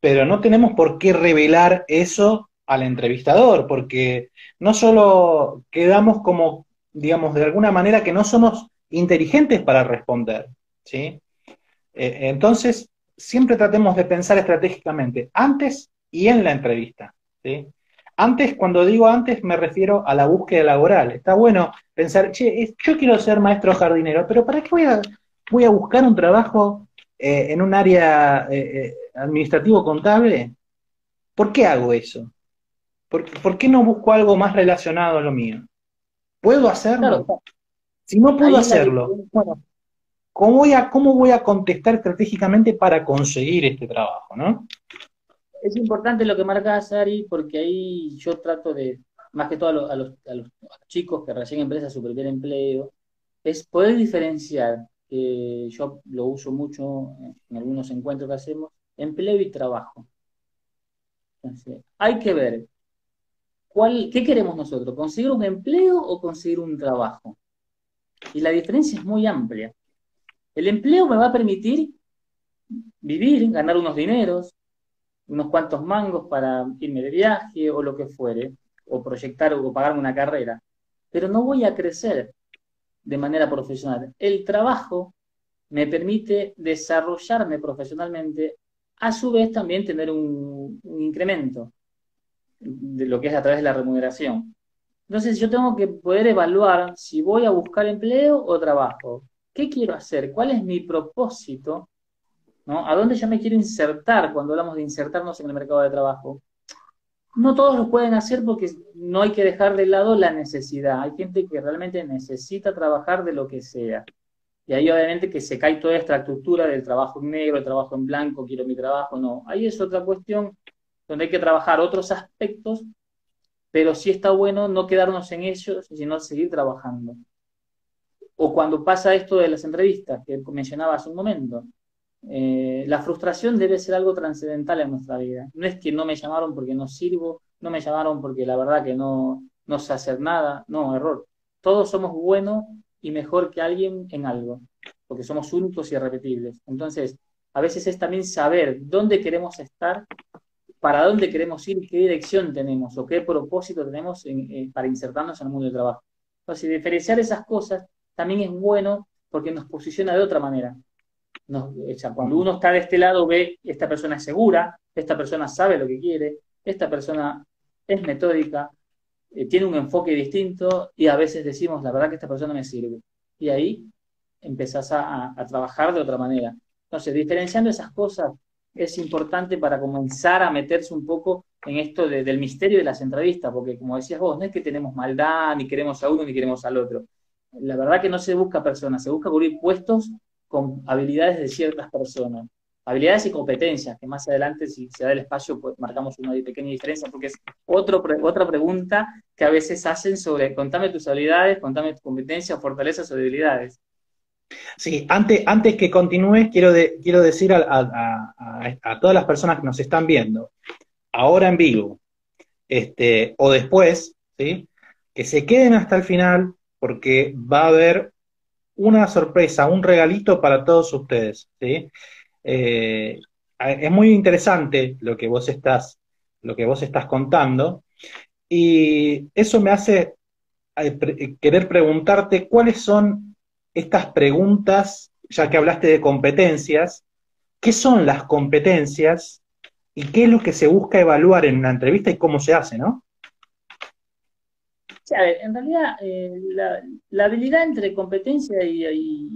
pero no tenemos por qué revelar eso al entrevistador, porque no solo quedamos como, digamos, de alguna manera que no somos inteligentes para responder, ¿sí? Eh, entonces, siempre tratemos de pensar estratégicamente, antes y en la entrevista, ¿sí? Antes, cuando digo antes, me refiero a la búsqueda laboral. Está bueno pensar, che, yo quiero ser maestro jardinero, pero ¿para qué voy a, voy a buscar un trabajo eh, en un área eh, eh, administrativo contable? ¿Por qué hago eso? ¿Por, qué no busco algo más relacionado a lo mío? ¿Puedo hacerlo? Si no puedo hacerlo, bueno, ¿cómo voy, a, ¿cómo voy a contestar estratégicamente para conseguir este trabajo? ¿no? es importante lo que marca Sari, porque ahí yo trato de, más que todo a los, chicos que recién empiezan su primer empleo, es poder diferenciar, que yo lo uso mucho en algunos encuentros que hacemos, empleo y trabajo. Entonces, hay que ver cuál, qué queremos nosotros, conseguir un empleo o conseguir un trabajo. Y la diferencia es muy amplia. El empleo me va a permitir vivir, ganar unos dineros, unos cuantos mangos para irme de viaje o lo que fuere, o proyectar o pagarme una carrera, pero no voy a crecer de manera profesional. El trabajo me permite desarrollarme profesionalmente, a su vez también tener un, incremento de lo que es a través de la remuneración. Entonces yo tengo que poder evaluar si voy a buscar empleo o trabajo. ¿Qué quiero hacer? ¿Cuál es mi propósito. ¿A dónde yo me quiero insertar cuando hablamos de insertarnos en el mercado de trabajo? No todos lo pueden hacer porque no hay que dejar de lado la necesidad. Hay gente que realmente necesita trabajar de lo que sea. Y ahí obviamente que se cae toda esta estructura del trabajo en negro, el trabajo en blanco, quiero mi trabajo, no. Ahí es otra cuestión donde hay que trabajar otros aspectos, pero sí está bueno no quedarnos en ellos, sino seguir trabajando. O cuando pasa esto de las entrevistas que mencionaba hace un momento, eh, la frustración debe ser algo trascendental en nuestra vida. No es que no me llamaron porque no sirvo, no me llamaron porque la verdad que no, no sé hacer nada. No, error. Todos somos buenos y mejor que alguien en algo, porque somos únicos y irrepetibles. Entonces, a veces es también saber dónde queremos estar, para dónde queremos ir, qué dirección tenemos o qué propósito tenemos para insertarnos en el mundo del trabajo. Entonces, diferenciar esas cosas también es bueno porque nos posiciona de otra manera cuando uno está de este lado ve, esta persona es segura, esta persona sabe lo que quiere, esta persona es metódica, eh, tiene un enfoque distinto y a veces decimos, la verdad que esta persona me sirve. Y ahí empezás a, trabajar de otra manera. Entonces, diferenciando esas cosas es importante para comenzar a meterse un poco en esto del misterio de las entrevistas, porque como decías vos, no es que tenemos maldad, ni queremos a uno, ni queremos al otro. La verdad que no se busca personas, se busca cubrir puestos con habilidades de ciertas personas. Habilidades y competencias, que más adelante, si se da el espacio, pues marcamos una pequeña diferencia, porque es otra pregunta que a veces hacen sobre, contame tus habilidades, contame tus competencias, fortalezas o debilidades. Sí, antes, antes que continúes, quiero, quiero decir a, a, todas las personas que nos están viendo, ahora en vivo, este, o después, ¿sí? que se queden hasta el final, porque va a haber una sorpresa, un regalito para todos ustedes. ¿sí? Eh, es muy interesante lo que vos estás, lo que vos estás contando, y eso me hace eh, querer preguntarte cuáles son estas preguntas, ya que hablaste de competencias, ¿qué son las competencias y qué es lo que se busca evaluar en una entrevista y cómo se hace, ¿no? En realidad, eh, la, habilidad entre competencia y,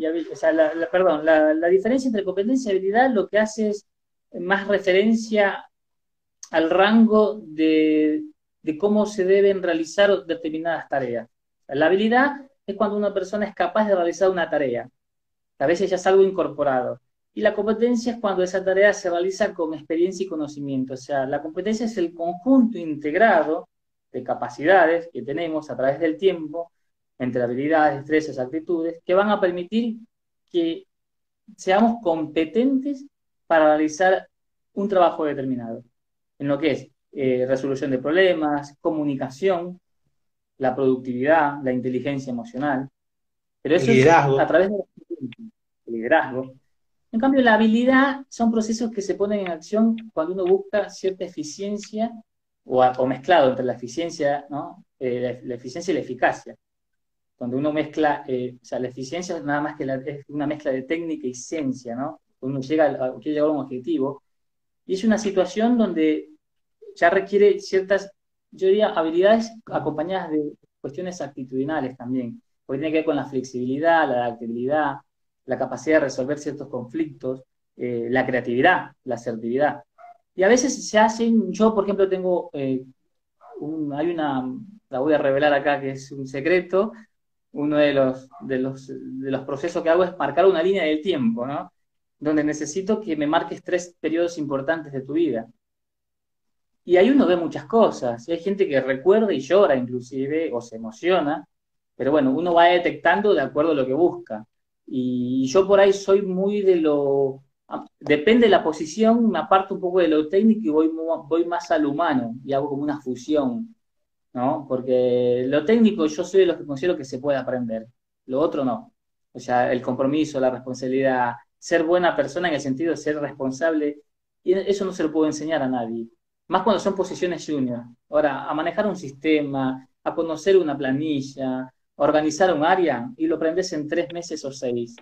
habilidad, o sea, la, perdón, la, diferencia entre competencia y habilidad lo que hace es más referencia al rango de, cómo se deben realizar determinadas tareas. La habilidad es cuando una persona es capaz de realizar una tarea. A veces ya es algo incorporado. Y la competencia es cuando esa tarea se realiza con experiencia y conocimiento. O sea, la competencia es el conjunto integrado de capacidades que tenemos a través del tiempo entre habilidades, destrezas, actitudes, que van a permitir que seamos competentes para realizar un trabajo determinado, en lo que es eh, resolución de problemas, comunicación, la productividad, la inteligencia emocional. Pero eso es a través del liderazgo. En cambio, la habilidad son procesos que se ponen en acción cuando uno busca cierta eficiencia o, mezclado entre la eficiencia, ¿no? Eh, la, eficiencia y la eficacia. Cuando uno mezcla, eh, o sea, la eficiencia es nada más que es una mezcla de técnica y ciencia, ¿no? Uno llega a, llegar a un objetivo. Y es una situación donde ya requiere ciertas, yo diría, habilidades acompañadas de cuestiones actitudinales también, porque tiene que ver con la flexibilidad, la adaptabilidad, la capacidad de resolver ciertos conflictos, eh, la creatividad, la asertividad. Y a veces se hacen, yo por ejemplo tengo, eh, hay una, la voy a revelar acá que es un secreto, uno de los, de los, de los procesos que hago es marcar una línea del tiempo, ¿no? Donde necesito que me marques tres periodos importantes de tu vida. Y ahí uno ve muchas cosas. hay gente que recuerda y llora inclusive, o se emociona, pero bueno, uno va detectando de acuerdo a lo que busca. Y yo por ahí soy muy de lo... Depende de la posición, me aparto un poco de lo técnico y voy, más al humano y hago como una fusión, ¿no? Porque lo técnico yo soy de los que considero que se puede aprender, lo otro no. O sea, el compromiso, la responsabilidad, ser buena persona en el sentido de ser responsable, eso no se lo puedo enseñar a nadie más cuando son posiciones junior. Ahora, a manejar un sistema, a conocer una planilla, a organizar un área, y lo aprendes en tres meses o seis,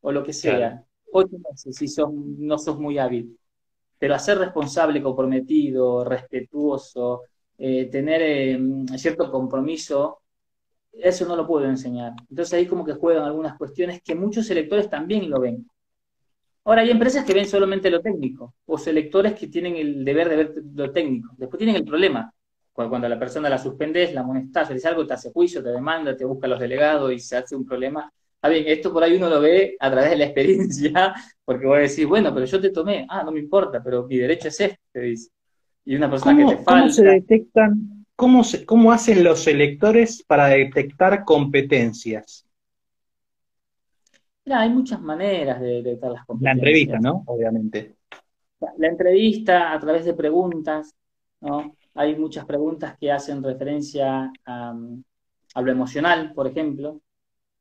o lo que sea. Ocho meses si no sos muy hábil. Pero a ser responsable, comprometido, respetuoso, eh, tener em, cierto compromiso, eso no lo puedo enseñar. Entonces ahí como que juegan algunas cuestiones que muchos electores también lo ven. Ahora, hay empresas que ven solamente lo técnico, o selectores que tienen el deber de ver lo técnico. Después tienen el problema. Cuando la persona la suspendes, la amonestas, le dice algo, te hace juicio, te demanda, te busca los delegados y se hace un problema. Ah, bien, esto por ahí uno lo ve a través de la (laughs) experiencia, porque voy a decir, bueno, pero yo te tomé, ah, no me importa, pero mi derecho es este, te dice. Y una persona que te falta. ¿Cómo se detectan, cómo, cómo hacen los electores para detectar competencias? hay muchas maneras de detectar las competencias. La entrevista, ¿no? Obviamente. La, entrevista a través de preguntas, ¿no? Hay muchas preguntas que hacen referencia a, lo emocional, por ejemplo,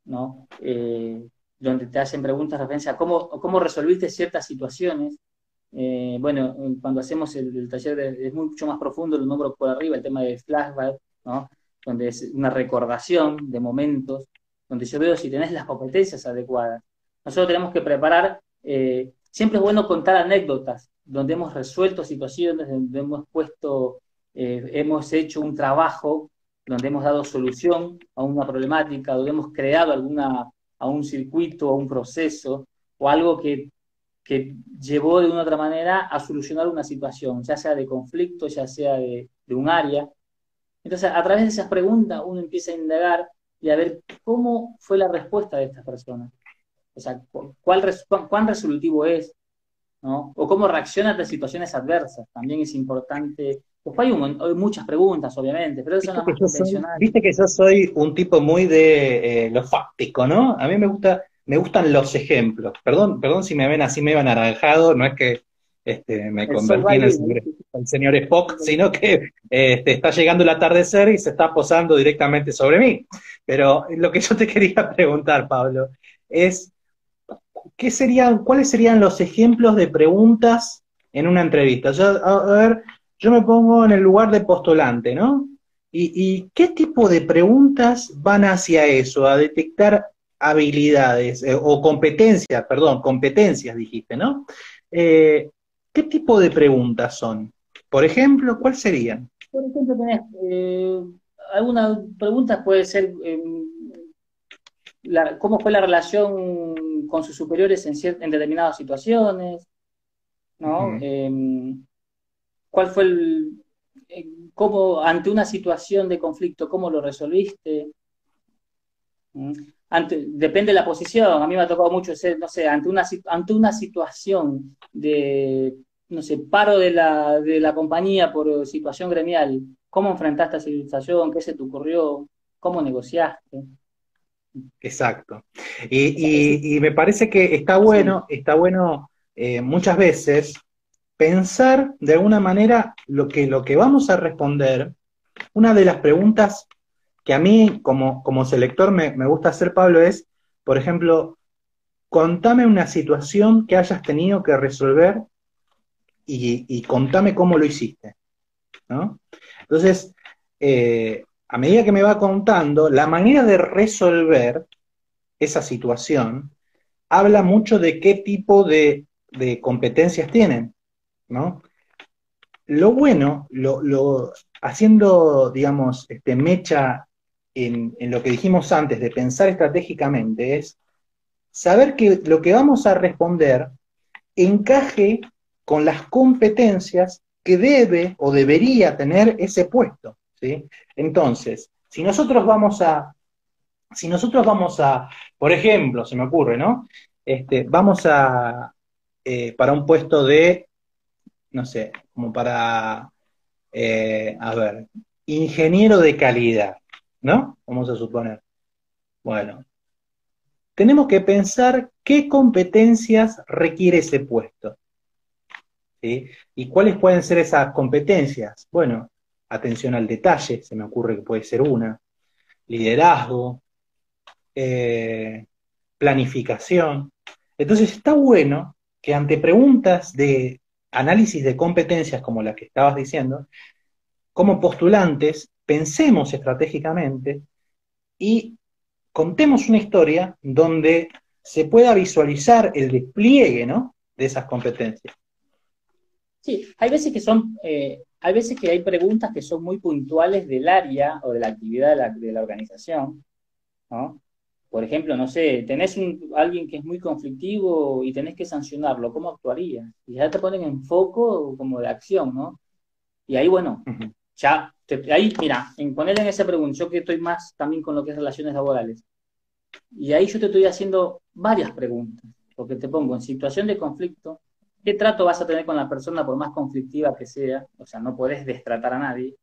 ¿no? Eh, donde te hacen preguntas referencia a cómo, cómo resolviste ciertas situaciones. Eh, bueno, cuando hacemos el, taller es mucho más profundo, lo nombro por arriba, el tema de flashback, ¿no? donde es una recordación de momentos donde yo veo si tenés las competencias adecuadas. Nosotros tenemos que preparar, eh, siempre es bueno contar anécdotas, donde hemos resuelto situaciones, donde hemos puesto, eh, hemos hecho un trabajo, donde hemos dado solución a una problemática, donde hemos creado alguna, a un circuito, a un proceso, o algo que, que llevó de una otra manera a solucionar una situación, ya sea de conflicto, ya sea de, de un área. Entonces, a través de esas preguntas uno empieza a indagar y a ver cómo fue la respuesta de estas personas. O sea, cuál, cuán resolutivo es, ¿no? O cómo reacciona ante situaciones adversas. También es importante. Pues hay, muchas preguntas, obviamente, pero eso ¿Viste, que Viste que yo soy un tipo muy de eh, lo fáctico, ¿no? A mí me gusta, me gustan los ejemplos. Perdón, perdón si me ven así medio anaranjado, no es que este, me convertí en el señor, Spock, sino que este, está llegando el atardecer y se está posando directamente sobre mí. Pero lo que yo te quería (laughs) preguntar, Pablo, es ¿qué serían, ¿cuáles serían los ejemplos de preguntas en una entrevista? a, ver, yo me pongo en el lugar de postulante, ¿no? ¿Y, qué tipo de preguntas van hacia eso, a detectar habilidades eh, o competencias, perdón, competencias dijiste, ¿no? Eh, ¿Qué tipo de preguntas son? Por ejemplo, ¿cuáles serían? Por ejemplo, tenés eh, algunas preguntas, puede ser em, cómo fue la relación con sus superiores en, en determinadas situaciones, ¿no? ¿Cuál fue el, eh, cómo, ante una situación de conflicto, cómo lo resolviste? ¿Mm? depende de la posición. A mí me ha tocado mucho ser, no sé, ante una, ante una situación de, no sé, paro de la, de la compañía por situación gremial, ¿cómo enfrentaste esa situación? ¿Qué se te ocurrió? cómo negociaste. Exacto. Y, me parece que está bueno, está bueno eh, muchas veces pensar de alguna manera lo que, lo que vamos a responder. Una de las preguntas que a mí como, como selector me, gusta hacer, Pablo, es, por ejemplo, contame una situación que hayas tenido que resolver y, contame cómo lo hiciste. Entonces, eh, a medida que me va contando, la manera de resolver esa situación habla mucho de qué tipo de, competencias tienen, ¿no? Lo bueno, lo, haciendo, digamos, este, mecha en, en, lo que dijimos antes de pensar estratégicamente, es saber que lo que vamos a responder encaje con las competencias que debe o debería tener ese puesto. Entonces, si nosotros vamos a, si nosotros vamos a, por ejemplo, se me ocurre, ¿no? Este, vamos a, eh, para un puesto de, no sé, como para, eh, a ver, ingeniero de calidad, ¿no? Vamos a suponer. Bueno, tenemos que pensar qué competencias requiere ese puesto. ¿Y cuáles pueden ser esas competencias? Bueno, atención al detalle, se me ocurre que puede ser una, liderazgo, eh, planificación. Entonces está bueno que ante preguntas de análisis de competencias como la que estabas diciendo, como postulantes, pensemos estratégicamente y contemos una historia donde se pueda visualizar el despliegue de esas competencias. Sí, hay veces que son eh, hay veces que hay preguntas que son muy puntuales del área o de la actividad de la, organización, ¿no? Por ejemplo, no sé, tenés un, alguien que es muy conflictivo y tenés que sancionarlo, ¿cómo actuarías? Y ya te ponen en foco como de acción, ¿no? Y ahí, bueno, ya, ahí, mira, en poner en esa pregunta, yo que estoy más también con lo que es relaciones laborales, y ahí yo te estoy haciendo varias preguntas, porque te pongo en situación de conflicto, ¿Qué trato vas a tener con la persona por más conflictiva que sea? O sea, no podés destratar a nadie.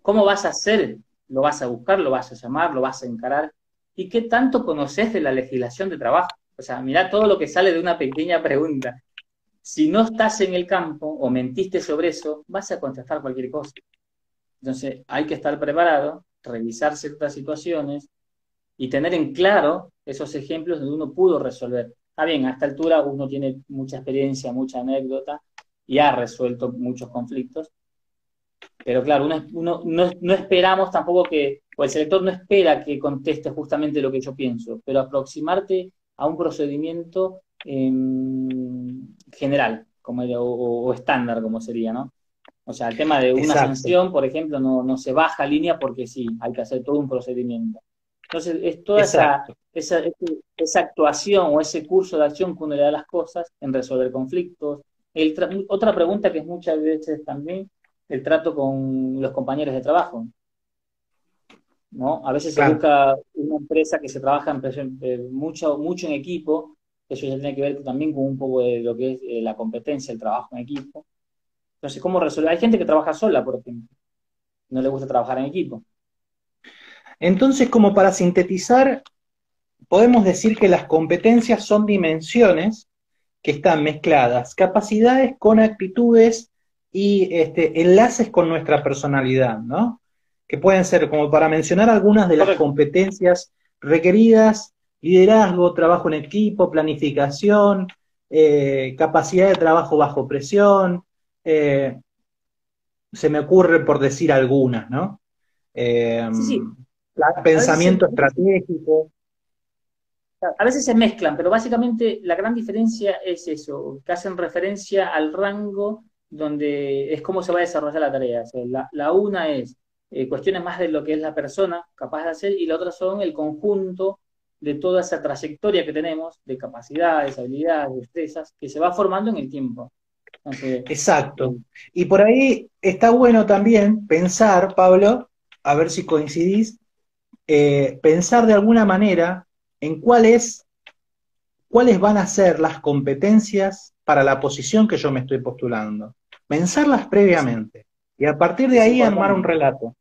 ¿Cómo vas a hacer? ¿Lo vas a buscar? ¿Lo vas a llamar? ¿Lo vas a encarar? ¿Y qué tanto conoces de la legislación de trabajo? O sea, mira todo lo que sale de una pequeña pregunta. Si no estás en el campo o mentiste sobre eso, vas a contestar cualquier cosa. Entonces, hay que estar preparado, revisar ciertas situaciones y tener en claro esos ejemplos donde uno pudo resolver. Está bien, a esta altura uno tiene mucha experiencia, mucha anécdota y ha resuelto muchos conflictos. Pero claro, uno, no, esperamos tampoco que, o el selector no espera que conteste justamente lo que yo pienso, pero aproximarte a un procedimiento em, general como, o, estándar, como sería, ¿no? O sea, el tema de una sanción, por ejemplo, no, no se baja línea porque sí, hay que hacer todo un procedimiento. Entonces, es toda esa, esa, actuación o ese curso de acción que uno le da a las cosas en resolver conflictos. otra pregunta que es muchas veces también el trato con los compañeros de trabajo. ¿no? A veces se busca una empresa que se trabaja en, mucho, mucho en equipo, eso ya tiene que ver también con un poco de lo que es eh, la competencia, el trabajo en equipo. Entonces, ¿cómo resolver? Hay gente que trabaja sola, por ejemplo. No le gusta trabajar en equipo. Entonces, como para sintetizar, podemos decir que las competencias son dimensiones que están mezcladas, capacidades con actitudes y este, enlaces con nuestra personalidad, ¿no? Que pueden ser, como para mencionar algunas de las competencias requeridas, liderazgo, trabajo en equipo, planificación, eh, capacidad de trabajo bajo presión, eh, se me ocurre por decir algunas, ¿no? Eh, sí, sí pensamiento estratégico. A veces se mezclan, pero básicamente la gran diferencia es eso, que hacen referencia al rango donde es cómo se va a desarrollar la tarea. la, una es eh, cuestiones más de lo que es la persona capaz de hacer y la otra son el conjunto de toda esa trayectoria que tenemos de capacidades, habilidades, destrezas, que se va formando en el tiempo. Exacto. Y por ahí está bueno también pensar, Pablo, a ver si coincidís, eh, pensar de alguna manera en cuáles, cuáles van a ser las competencias para la posición que yo me estoy postulando. Pensarlas previamente y a partir de ahí armar un relato.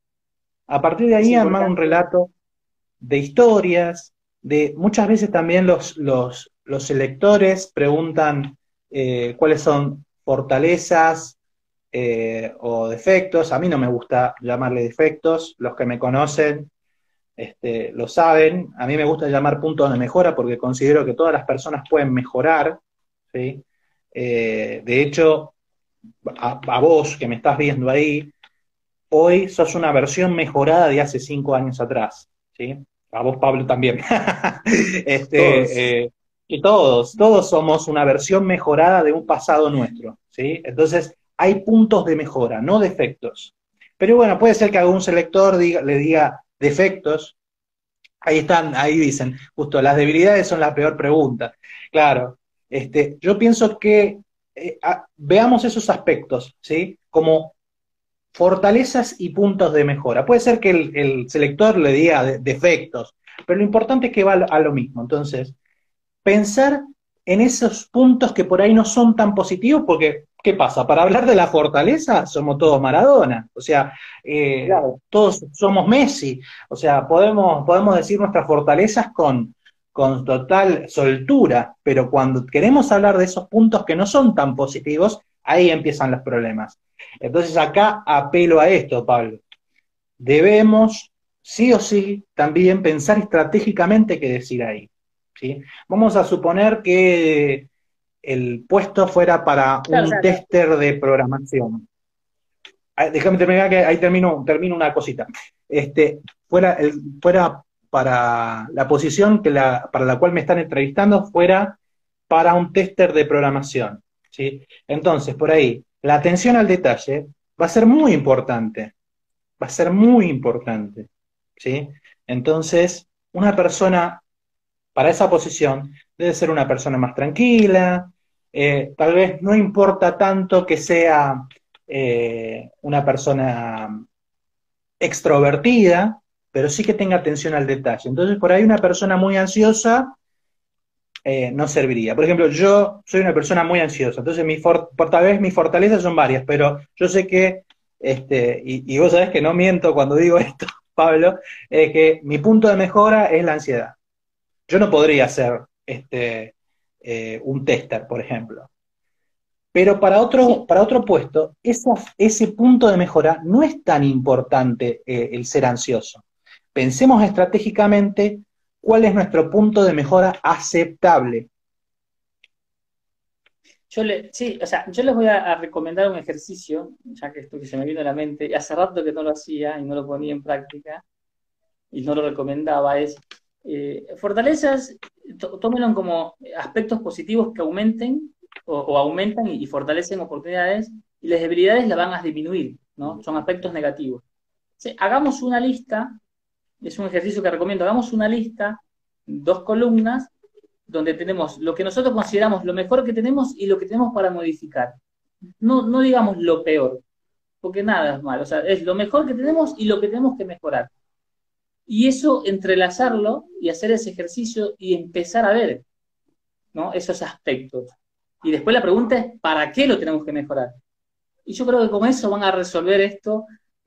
A partir de ahí armar un relato de historias, de muchas veces también los, los, los electores preguntan eh, cuáles son fortalezas eh, o defectos. A mí no me gusta llamarle defectos, los que me conocen este, lo saben. A mí me gusta llamar puntos de mejora porque considero que todas las personas pueden mejorar. ¿sí? Eh, de hecho, a, vos que me estás viendo ahí, hoy sos una versión mejorada de hace cinco años atrás. ¿sí? A vos, Pablo, también. (laughs) este, todos. Eh, todos, todos somos una versión mejorada de un pasado nuestro. ¿sí? Entonces, hay puntos de mejora, no defectos. Pero bueno, puede ser que algún selector le diga defectos. Ahí están, ahí dicen, justo, las debilidades son la peor pregunta. Claro, este, yo pienso que eh, veamos esos aspectos, ¿sí? Como fortalezas y puntos de mejora. Puede ser que el, selector le diga defectos, pero lo importante es que va a lo mismo. Entonces, pensar en esos puntos que por ahí no son tan positivos, porque, ¿qué pasa? Para hablar de la fortaleza, somos todos Maradona, o sea, eh, todos somos Messi, o sea, podemos, podemos decir nuestras fortalezas con, con total soltura, pero cuando queremos hablar de esos puntos que no son tan positivos, ahí empiezan los problemas. Entonces acá apelo a esto, Pablo. Debemos, sí o sí, también pensar estratégicamente qué decir ahí. ¿sí? Vamos a suponer que el puesto fuera para un tester de programación. Ah, déjame terminar que ahí termino, termino una cosita. Este, fuera, el, fuera para la posición que la, para la cual me están entrevistando, fuera para un tester de programación. ¿sí? Entonces, por ahí, la atención al detalle va a ser muy importante. Va a ser muy importante. ¿sí? Entonces, una persona para esa posición debe ser una persona más tranquila, eh, tal vez no importa tanto que sea eh, una persona extrovertida, pero sí que tenga atención al detalle. Entonces, por ahí una persona muy ansiosa eh, no serviría. Por ejemplo, yo soy una persona muy ansiosa, entonces mi por, tal vez mis fortalezas son varias, pero yo sé que, este, y, y vos sabés que no miento cuando digo (laughs) esto, Pablo, es que mi punto de mejora es la ansiedad. Yo no podría ser este, eh, un tester, por ejemplo. Pero para otro, para otro puesto, ese punto de mejora no es tan importante eh, el ser ansioso. Pensemos estratégicamente cuál es nuestro punto de mejora aceptable. Yo le, sí, o sea, yo les voy a, recomendar un ejercicio, ya que esto que se me vino a la mente, hace rato que no lo hacía y no lo ponía en práctica, y no lo recomendaba, es eh, fortalezas, tómenlo como aspectos positivos que aumenten o, aumentan y, fortalecen oportunidades y las debilidades las van a disminuir, ¿no? Son aspectos negativos. hagamos una lista, es un ejercicio que recomiendo, hagamos una lista, dos columnas, donde tenemos lo que nosotros consideramos lo mejor que tenemos y lo que tenemos para modificar. No, no digamos lo peor, porque nada es malo, o sea, es lo mejor que tenemos y lo que tenemos que mejorar. Y eso entrelazarlo y hacer ese ejercicio y empezar a ver ¿no? esos aspectos. Y después la pregunta es, ¿para qué lo tenemos que mejorar? Y yo creo que con eso van a resolver esto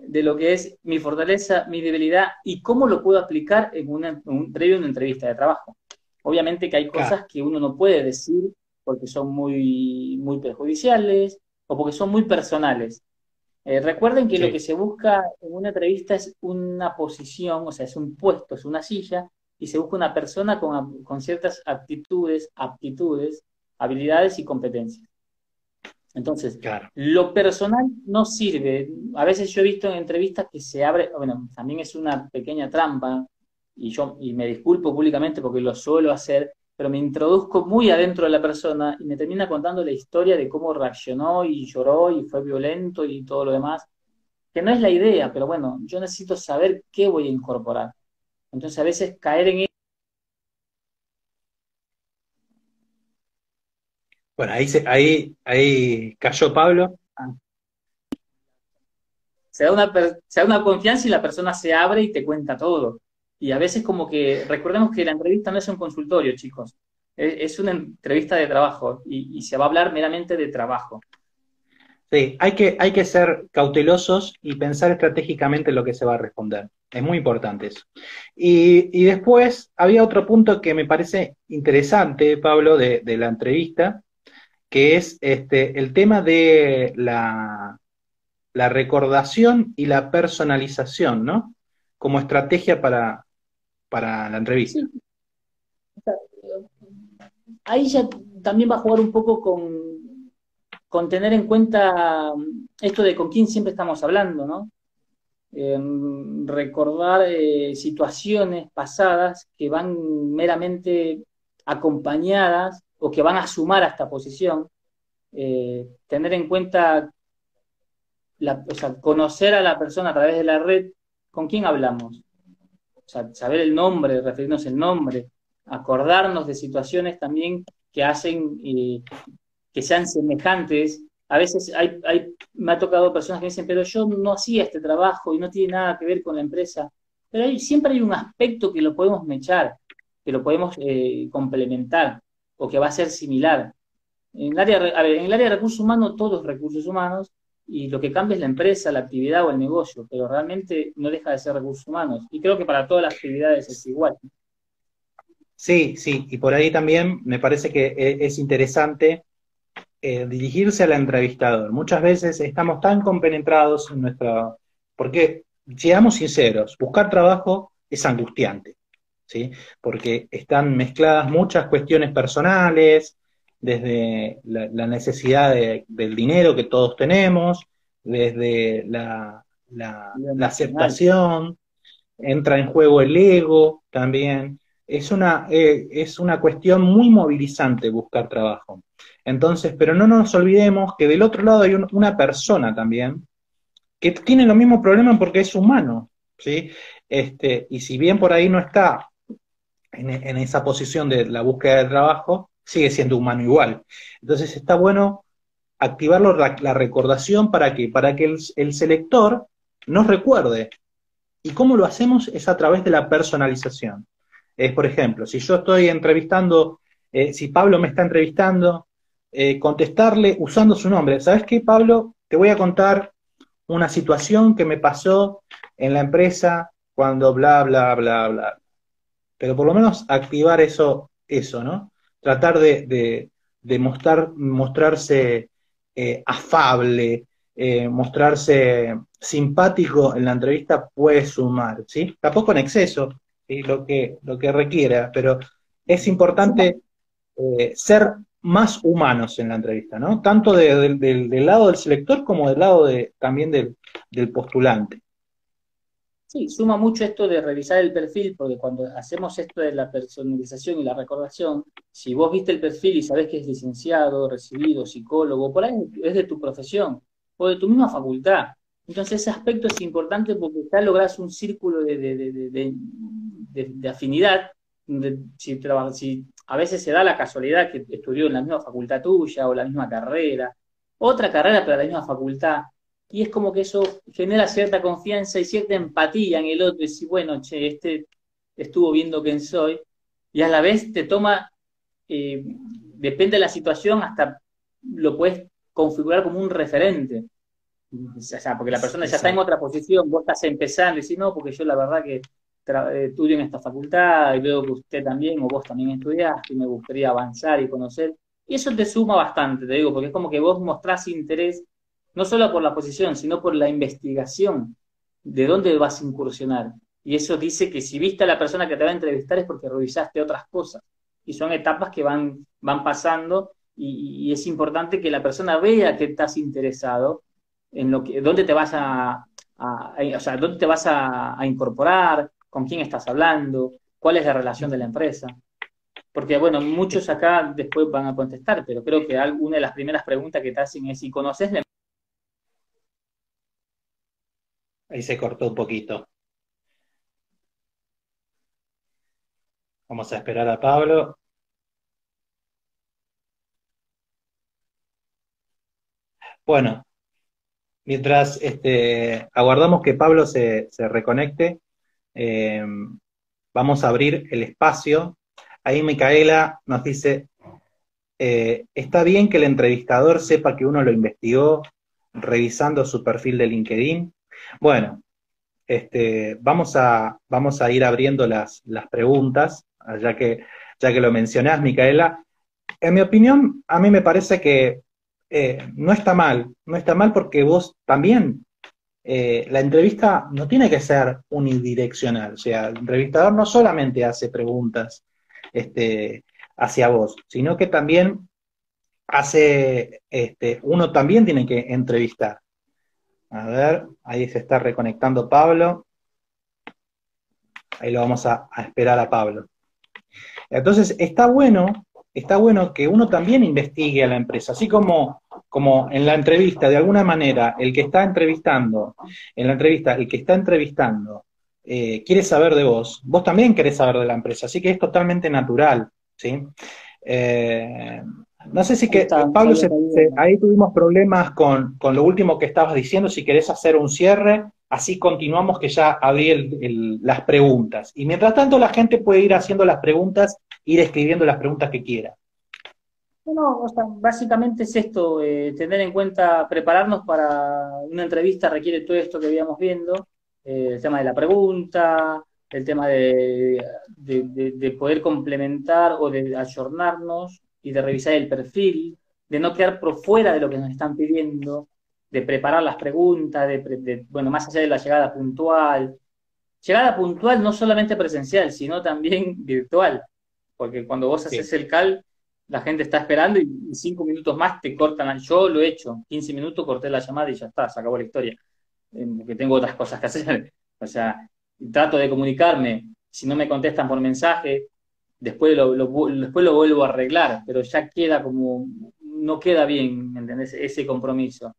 de lo que es mi fortaleza, mi debilidad y cómo lo puedo aplicar en una, un, previo a una entrevista de trabajo. Obviamente que hay cosas que uno no puede decir porque son muy, muy perjudiciales o porque son muy personales. Eh, recuerden que lo que se busca en una entrevista es una posición, o sea, es un puesto, es una silla, y se busca una persona con, ciertas actitudes, aptitudes, habilidades y competencias. Entonces, lo personal no sirve. A veces yo he visto en entrevistas que se abre, bueno, también es una pequeña trampa, y yo y me disculpo públicamente porque lo suelo hacer, pero me introduzco muy adentro de la persona y me termina contando la historia de cómo reaccionó y lloró y fue violento y todo lo demás, que no es la idea, pero bueno, yo necesito saber qué voy a incorporar. Entonces a veces caer en... Bueno, ahí, ahí, ahí cayó Pablo. Se da, una, se da una confianza y la persona se abre y te cuenta todo. Y a veces como que, recordemos que la entrevista no es un consultorio, chicos, es, una entrevista de trabajo y, se va a hablar meramente de trabajo. Sí, hay que, hay que ser cautelosos y pensar estratégicamente lo que se va a responder. Es muy importante eso. Y, después había otro punto que me parece interesante, Pablo, de, la entrevista, que es este, el tema de la, la recordación y la personalización, ¿no? Como estrategia para, para la entrevista. Ahí ya también va a jugar un poco con, con tener en cuenta esto de con quién siempre estamos hablando, ¿no? Em, recordar eh, situaciones pasadas que van meramente acompañadas o que van a sumar a esta posición, eh, tener en cuenta, conocer a la persona a través de la red, con quién hablamos, o sea, saber el nombre, referirnos el nombre, acordarnos de situaciones también que hacen eh, que sean semejantes. A veces me ha tocado personas que dicen, pero yo no hacía este trabajo y no tiene nada que ver con la empresa. Pero siempre hay un aspecto que lo podemos mechar, que lo podemos eh, complementar o que va a ser similar. En el, área, en el área de recursos humanos, todos recursos humanos, y lo que cambia es la empresa, la actividad o el negocio, pero realmente no deja de ser recursos humanos. Y creo que para todas las actividades es igual. Sí, sí, y por ahí también me parece que e, es interesante eh, dirigirse al entrevistador. Muchas veces estamos tan compenetrados en nuestra... Porque, seamos sinceros, buscar trabajo es angustiante, ¿sí? Porque están mezcladas muchas cuestiones personales, desde la, necesidad del dinero que todos tenemos, desde la, aceptación, entra en juego el ego también. Es una, eh, es una cuestión muy movilizante buscar trabajo. Entonces, pero no nos olvidemos que del otro lado hay una persona también que tiene los mismos problemas porque es humano, ¿sí? Este, y si bien por ahí no está en, esa posición de la búsqueda de trabajo, sigue siendo humano igual. Entonces está bueno activarlo la, recordación para que, para que el, selector nos recuerde. ¿Y cómo lo hacemos? Es a través de la personalización. Es, por ejemplo, si yo estoy entrevistando, eh, si Pablo me está entrevistando, eh, contestarle usando su nombre. ¿Sabes qué, Pablo? Te voy a contar una situación que me pasó en la empresa cuando bla, bla, bla, bla. Pero por lo menos activar eso, eso, ¿no? Tratar de, mostrar, mostrarse eh, afable, eh, mostrarse simpático en la entrevista puede sumar, ¿sí? Tampoco en exceso, lo, que, lo que requiera, pero es importante ser más humanos en la entrevista, ¿no? Tanto del lado del selector como del lado de, también del, postulante. Sí, suma mucho esto de revisar el perfil, porque cuando hacemos esto de la personalización y la recordación, si vos viste el perfil y sabés que es licenciado, recibido, psicólogo, por ahí es de tu profesión o de tu misma facultad. Entonces ese aspecto es importante porque ya lográs un círculo de, de afinidad. Si, si a veces se da la casualidad que estudió en la misma facultad tuya o la misma carrera, otra carrera pero la misma facultad, y es como que eso genera cierta confianza y cierta empatía en el otro, y decir, bueno, che, este estuvo viendo quién soy, y a la vez te toma, eh, depende de la situación, hasta lo puedes configurar como un referente. O sea, porque la persona ya está en otra posición, vos estás empezando y decís, no, porque yo la verdad que estudio en esta facultad y veo que usted también o vos también estudiaste y me gustaría avanzar y conocer. Y eso te suma bastante, te digo, porque es como que vos mostrás interés no solo por la posición, sino por la investigación de dónde vas a incursionar. Y eso dice que si viste a la persona que te va a entrevistar es porque revisaste otras cosas. Y son etapas que van, van pasando y, es importante que la persona vea que estás interesado en lo que, dónde te vas a, o sea, dónde te vas a, incorporar, con quién estás hablando, cuál es la relación de la empresa. Porque, bueno, muchos acá después van a contestar, pero creo que una de las primeras preguntas que te hacen es si conoces la Ahí se cortó un poquito. Vamos a esperar a Pablo. Bueno, mientras este, aguardamos que Pablo se, se reconecte, eh, vamos a abrir el espacio. Ahí Micaela nos dice, eh, está bien que el entrevistador sepa que uno lo investigó, revisando su perfil de LinkedIn. Bueno, este, vamos, a, vamos a ir abriendo las, las preguntas, ya que, ya que lo mencionás, Micaela. En mi opinión, a mí me parece que eh, no está mal, no está mal porque vos también, eh, la entrevista no tiene que ser unidireccional, o sea, el entrevistador no solamente hace preguntas este, hacia vos, sino que también hace, este, uno también tiene que entrevistar. A ver, ahí se está reconectando Pablo. Ahí lo vamos a, esperar a Pablo. Entonces, está bueno, está bueno que uno también investigue a la empresa, así como, como en la entrevista, de alguna manera, el que está entrevistando, en la entrevista, el que está entrevistando, eh, quiere saber de vos, vos también querés saber de la empresa, así que es totalmente natural, ¿sí? Eh, no sé si que, Pablo, ahí tuvimos problemas con, lo último que estabas diciendo, si querés hacer un cierre, así continuamos que ya abrí las preguntas. Y mientras tanto la gente puede ir haciendo las preguntas, ir escribiendo las preguntas que quiera. Bueno, básicamente es esto, eh, tener en cuenta, prepararnos para una entrevista requiere todo esto que habíamos viendo, eh, el tema de la pregunta, el tema de, de, poder complementar o de ayornarnos y de revisar el perfil, de no quedar por fuera de lo que nos están pidiendo, de preparar las preguntas, de, bueno, más allá de la llegada puntual. Llegada puntual no solamente presencial, sino también (laughs) virtual, porque cuando vos haces el cal, la gente está esperando y cinco minutos más te cortan. Yo lo he hecho, 15 minutos corté la llamada y ya está, se acabó la historia, eh, porque tengo otras cosas que hacer. (laughs) O sea, trato de comunicarme, si no me contestan por mensaje, después lo, después lo vuelvo a arreglar, pero ya queda como, no queda bien, ¿entendés? Ese compromiso.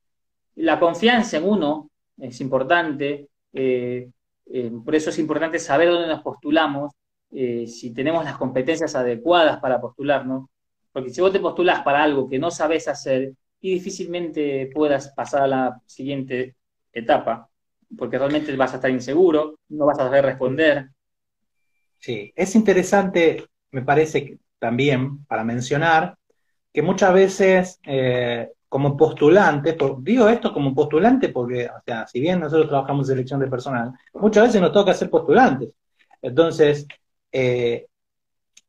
La confianza en uno es importante, eh, eh, por eso es importante saber dónde nos postulamos, eh, si tenemos las competencias adecuadas para postularnos, porque si vos te postulas para algo que no sabes hacer, y difícilmente puedas pasar a la siguiente etapa, porque realmente vas a estar inseguro, no vas a saber responder. Sí, es interesante me parece también para mencionar que muchas veces eh, como postulante, digo esto como postulante porque, o sea, si bien nosotros trabajamos en selección de personal, muchas veces nos toca ser postulantes. Entonces, eh,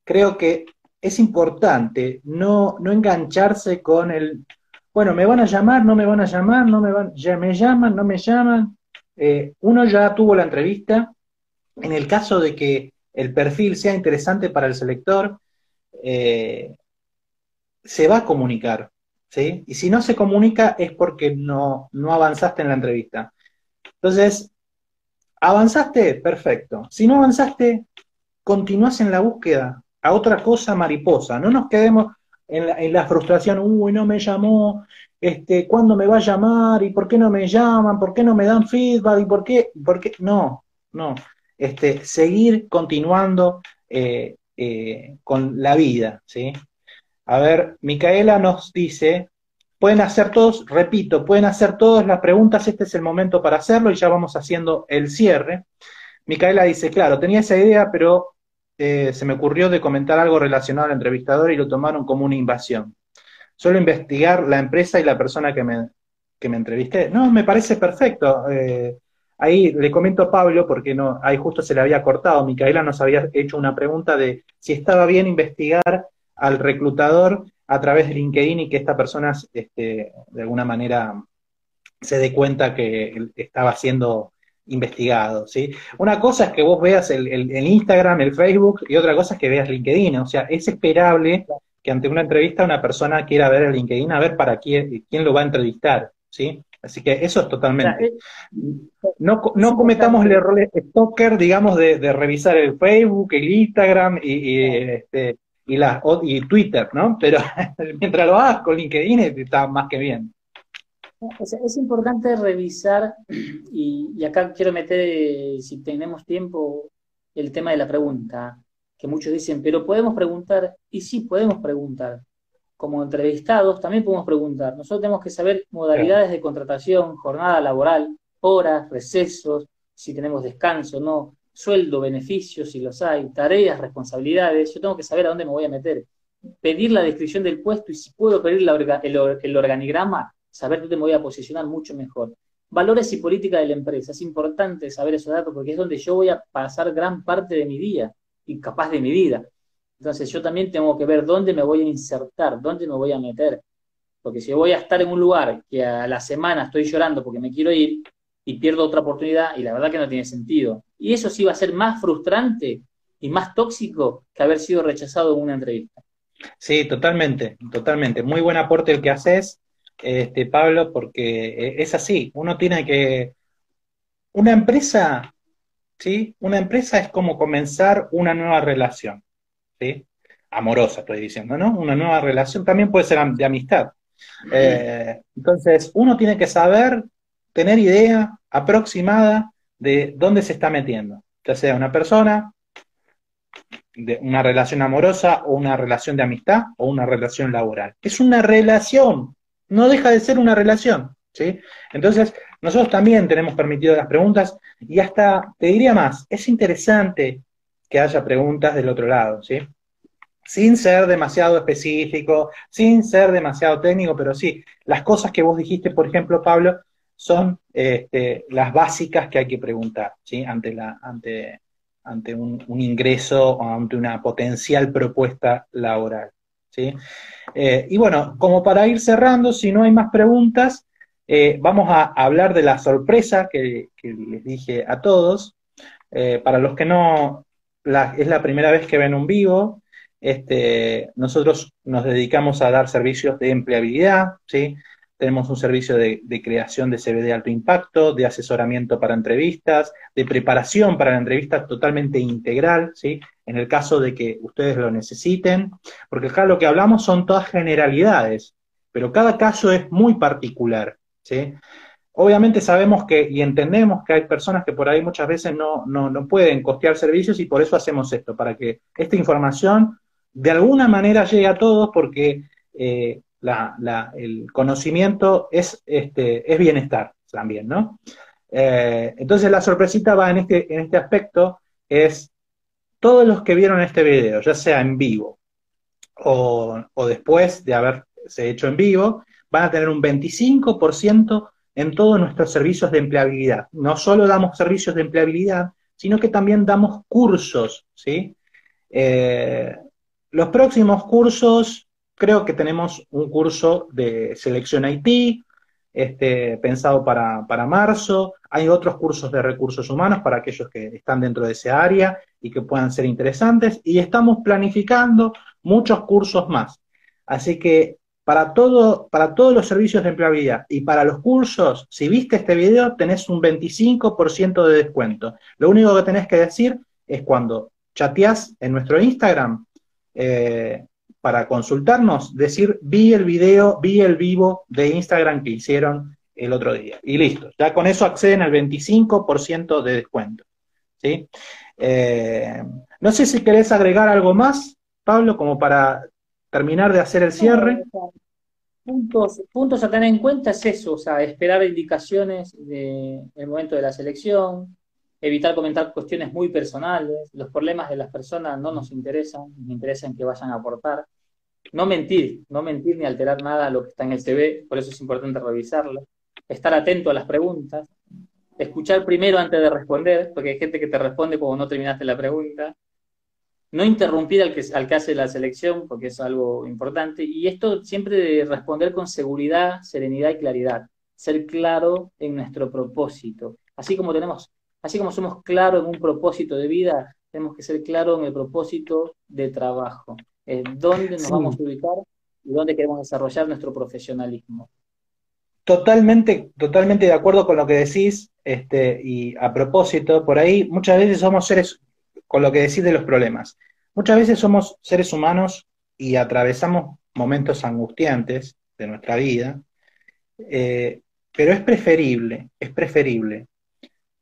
creo que es importante no, no engancharse con el, bueno, me van a llamar, no me van a llamar, no me van, ya me llaman, no me llaman. Eh, uno ya tuvo la entrevista. En el caso de que el perfil sea interesante para el selector, eh, se va a comunicar. ¿sí? Y si no se comunica es porque no, no avanzaste en la entrevista. Entonces, ¿avanzaste? Perfecto. Si no avanzaste, continúas en la búsqueda a otra cosa mariposa. No nos quedemos en la, frustración, uy, no me llamó, este, ¿cuándo me va a llamar? ¿Y por qué no me llaman? ¿Por qué no me dan feedback? ¿Y por qué? ¿Por qué? No, no este, seguir continuando eh, eh, con la vida. ¿sí? A ver, Micaela nos dice, pueden hacer todos, repito, pueden hacer todas las preguntas, este es el momento para hacerlo y ya vamos haciendo el cierre. Micaela dice, claro, tenía esa idea, pero eh, se me ocurrió de comentar algo relacionado al entrevistador y lo tomaron como una invasión. Solo investigar la empresa y la persona que me, que me entrevisté. No, me parece perfecto. Ahí le comento a Pablo, porque no, ahí justo se le había cortado, Micaela nos había hecho una pregunta de si estaba bien investigar al reclutador a través de LinkedIn y que esta persona este, de alguna manera se dé cuenta que estaba siendo investigado, ¿sí? Una cosa es que vos veas el, Instagram, el Facebook, y otra cosa es que veas LinkedIn, o sea, es esperable que ante una entrevista una persona quiera ver el LinkedIn a ver para quién, quién lo va a entrevistar, ¿sí? Así que eso es totalmente. No, no cometamos el error de stalker, digamos, de, revisar el Facebook, el Instagram y, este, y, la, y Twitter, ¿no? Pero (laughs) mientras lo hagas con LinkedIn está más que bien. Es, importante revisar, y, y, acá quiero meter, si tenemos tiempo, el tema de la pregunta, que muchos dicen, pero podemos preguntar, y sí podemos preguntar, como entrevistados también podemos preguntar. Nosotros tenemos que saber modalidades de contratación, jornada laboral, horas, recesos, si tenemos descanso, no, sueldo, beneficios, si los hay, tareas, responsabilidades. Yo tengo que saber a dónde me voy a meter. Pedir la descripción del puesto y si puedo pedir el, organigrama, saber dónde me voy a posicionar mucho mejor. Valores y política de la empresa. Es importante saber esos datos porque es donde yo voy a pasar gran parte de mi día y capaz de mi vida. Entonces yo también tengo que ver dónde me voy a insertar, dónde me voy a meter. Porque si voy a estar en un lugar que a la semana estoy llorando porque me quiero ir y pierdo otra oportunidad, y la verdad que no tiene sentido. Y eso sí va a ser más frustrante y más tóxico que haber sido rechazado en una entrevista. Sí, totalmente, totalmente. Muy buen aporte el que haces, este, Pablo, porque eh, es así. Uno tiene que. Una empresa, ¿sí? Una empresa es como comenzar una nueva relación, ¿sí? Amorosa, estoy diciendo, ¿no? Una nueva relación también puede ser de amistad. Eh, entonces, uno tiene que saber, tener idea aproximada de dónde se está metiendo, ya sea una persona, de una relación amorosa o una relación de amistad o una relación laboral. Es una relación, no deja de ser una relación, ¿sí? Entonces, nosotros también tenemos permitido las preguntas y hasta, te diría más, es interesante que haya preguntas del otro lado, ¿sí? Sin ser demasiado específico, sin ser demasiado técnico, pero sí, las cosas que vos dijiste, por ejemplo, Pablo, son este, las básicas que hay que preguntar, ¿sí? Ante la, ante, ante un, ingreso o ante una potencial propuesta laboral. ¿sí? Eh, y bueno, como para ir cerrando, si no hay más preguntas, eh, vamos a hablar de la sorpresa que, les dije a todos. Eh, para los que no, es la primera vez que ven un vivo, este, nosotros nos dedicamos a dar servicios de empleabilidad, ¿sí? Tenemos un servicio de, creación de CV de alto impacto, de asesoramiento para entrevistas, de preparación para la entrevista totalmente integral, ¿sí? En el caso de que ustedes lo necesiten, porque acá lo que hablamos son todas generalidades, pero cada caso es muy particular, ¿sí? Obviamente sabemos que y entendemos que hay personas que por ahí muchas veces no, no pueden costear servicios y por eso hacemos esto, para que esta información de alguna manera llegue a todos porque eh, el conocimiento es, este, es bienestar también, ¿no? Eh, entonces la sorpresita va en este, en este aspecto, es todos los que vieron este video, ya sea en vivo o, o después de haberse hecho en vivo, van a tener un 25% en todos nuestros servicios de empleabilidad. No solo damos servicios de empleabilidad, sino que también damos cursos, ¿sí? Eh, los próximos cursos creo que tenemos un curso de selección IT, este, pensado para, para, marzo. Hay otros cursos de recursos humanos para aquellos que están dentro de esa área y que puedan ser interesantes. Y estamos planificando muchos cursos más. Así que para, todo, para todos los servicios de empleabilidad y para los cursos, si viste este video, tenés un 25% de descuento. Lo único que tenés que decir es cuando chateás en nuestro Instagram, eh, para consultarnos, decir, vi el video, vi el vivo de Instagram que hicieron el otro día. Y listo, ya con eso acceden al 25% de descuento. ¿sí? Eh, no sé si querés agregar algo más, Pablo, como para terminar de hacer el cierre. Puntos, puntos a tener en cuenta es eso, o sea, esperar indicaciones en el momento de la selección, evitar comentar cuestiones muy personales, los problemas de las personas no nos interesan, nos interesan que vayan a aportar. No mentir, no mentir ni alterar nada a lo que está en el CV, por eso es importante revisarlo, estar atento a las preguntas, escuchar primero antes de responder, porque hay gente que te responde cuando no terminaste la pregunta, no interrumpir al que, al que hace la selección, porque es algo importante, y esto siempre de responder con seguridad, serenidad y claridad, ser claro en nuestro propósito, así como tenemos, así como somos claros en un propósito de vida, tenemos que ser claros en el propósito de trabajo. Dónde nos vamos a ubicar y dónde queremos desarrollar nuestro profesionalismo. Totalmente, totalmente de acuerdo con lo que decís, este, y a propósito, por ahí muchas veces somos seres, con lo que decís de los problemas, muchas veces somos seres humanos y atravesamos momentos angustiantes de nuestra vida, eh, pero es preferible, es preferible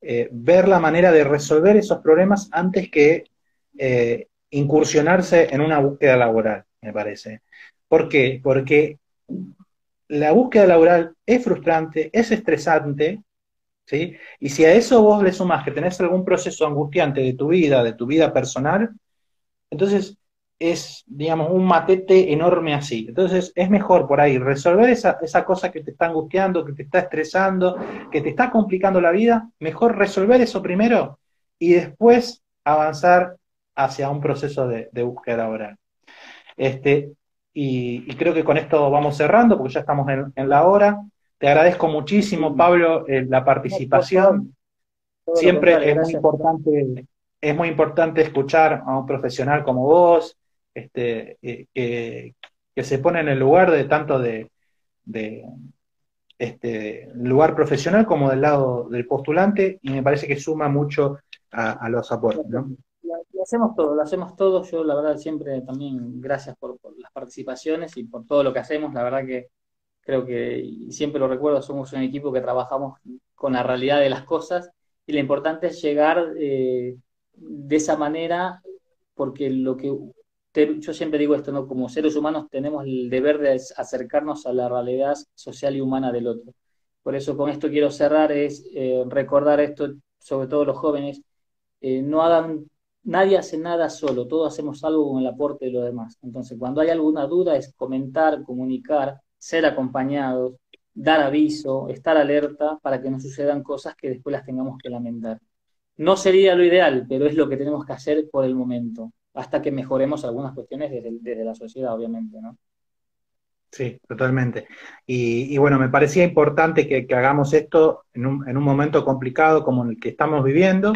eh, ver la manera de resolver esos problemas antes que eh, incursionarse en una búsqueda laboral, me parece. ¿Por qué? Porque la búsqueda laboral es frustrante, es estresante, ¿sí? Y si a eso vos le sumás que tenés algún proceso angustiante de tu vida, de tu vida personal, entonces es, digamos, un matete enorme así. Entonces es mejor por ahí resolver esa, cosa que te está angustiando, que te está estresando, que te está complicando la vida, mejor resolver eso primero y después avanzar hacia un proceso de, búsqueda laboral. Este, y, creo que con esto vamos cerrando porque ya estamos en, la hora. Te agradezco muchísimo, Pablo, eh, la participación. Siempre es muy importante es muy importante escuchar a un profesional como vos, este, que se pone en el lugar de tanto de, este lugar profesional como del lado del postulante, y me parece que suma mucho a, los aportes. ¿no? Lo hacemos todo, lo hacemos todo. Yo, la verdad, siempre también gracias por, las participaciones y por todo lo que hacemos. La verdad que creo que, y siempre lo recuerdo, somos un equipo que trabajamos con la realidad de las cosas y lo importante es llegar eh, de esa manera, porque lo que yo siempre digo esto, ¿no? Como seres humanos tenemos el deber de acercarnos a la realidad social y humana del otro. Por eso con esto quiero cerrar, es eh, recordar esto, sobre todo los jóvenes, eh, no hagan, nadie hace nada solo, todos hacemos algo con el aporte de los demás. Entonces, cuando hay alguna duda es comentar, comunicar, ser acompañados, dar aviso, estar alerta para que no sucedan cosas que después las tengamos que lamentar. No sería lo ideal, pero es lo que tenemos que hacer por el momento, hasta que mejoremos algunas cuestiones desde, la sociedad, obviamente, ¿no? Sí, totalmente. Y, bueno, me parecía importante que, hagamos esto en un, en un, momento complicado como el que estamos viviendo.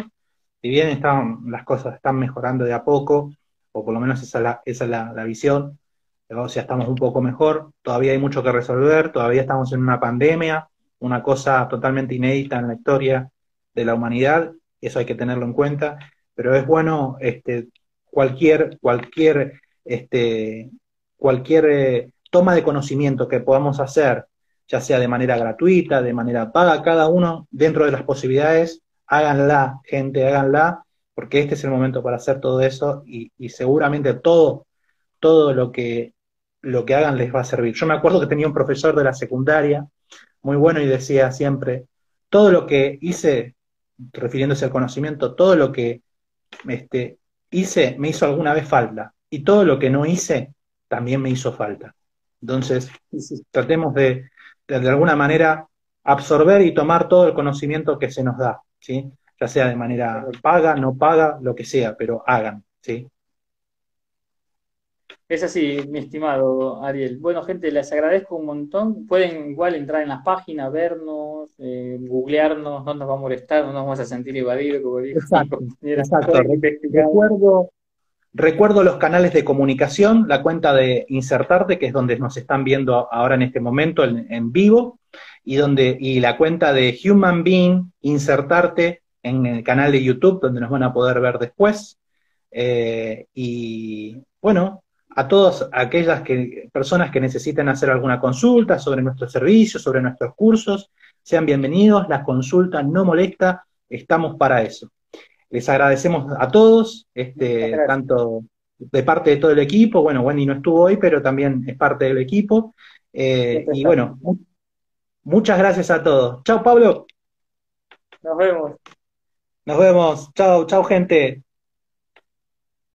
Si bien están, las cosas están mejorando de a poco, o por lo menos esa es la, esa es la, visión, o sea, estamos un poco mejor, todavía hay mucho que resolver, todavía estamos en una pandemia, una cosa totalmente inédita en la historia de la humanidad, eso hay que tenerlo en cuenta, pero es bueno este, cualquier, cualquier, este, cualquier eh, toma de conocimiento que podamos hacer, ya sea de manera gratuita, de manera paga, cada uno dentro de las posibilidades, háganla, gente, háganla, porque este es el momento para hacer todo eso y, seguramente todo, todo lo que, lo que hagan les va a servir. Yo me acuerdo que tenía un profesor de la secundaria muy bueno y decía siempre, todo lo que hice refiriéndose al conocimiento, todo lo que este, hice me hizo alguna vez falta y todo lo que no hice también me hizo falta. Entonces, tratemos de, de, alguna manera, absorber y tomar todo el conocimiento que se nos da, ¿sí? ya sea de manera paga, no paga, lo que sea, pero hagan. ¿sí? Es así, mi estimado Ariel. Bueno, gente, les agradezco un montón. Pueden igual entrar en la página, vernos, eh, googlearnos, no nos va a molestar, no nos vamos a sentir evadidos, como dijo. Exacto, Recuerdo, recuerdo los canales de comunicación, la cuenta de Insertarte, que es donde nos están viendo ahora en este momento en, vivo, y, donde, y la cuenta de Human Being Insertarte en el canal de YouTube, donde nos van a poder ver después. Eh, y bueno, a todas aquellas que, personas que necesiten hacer alguna consulta sobre nuestros servicios, sobre nuestros cursos, sean bienvenidos, la consulta no molesta, estamos para eso. Les agradecemos a todos, este, tanto de parte de todo el equipo, bueno, Wendy no estuvo hoy, pero también es parte del equipo, eh, y bueno, muchas gracias a todos. Chao Pablo. Nos vemos. Nos vemos. Chao, chao gente.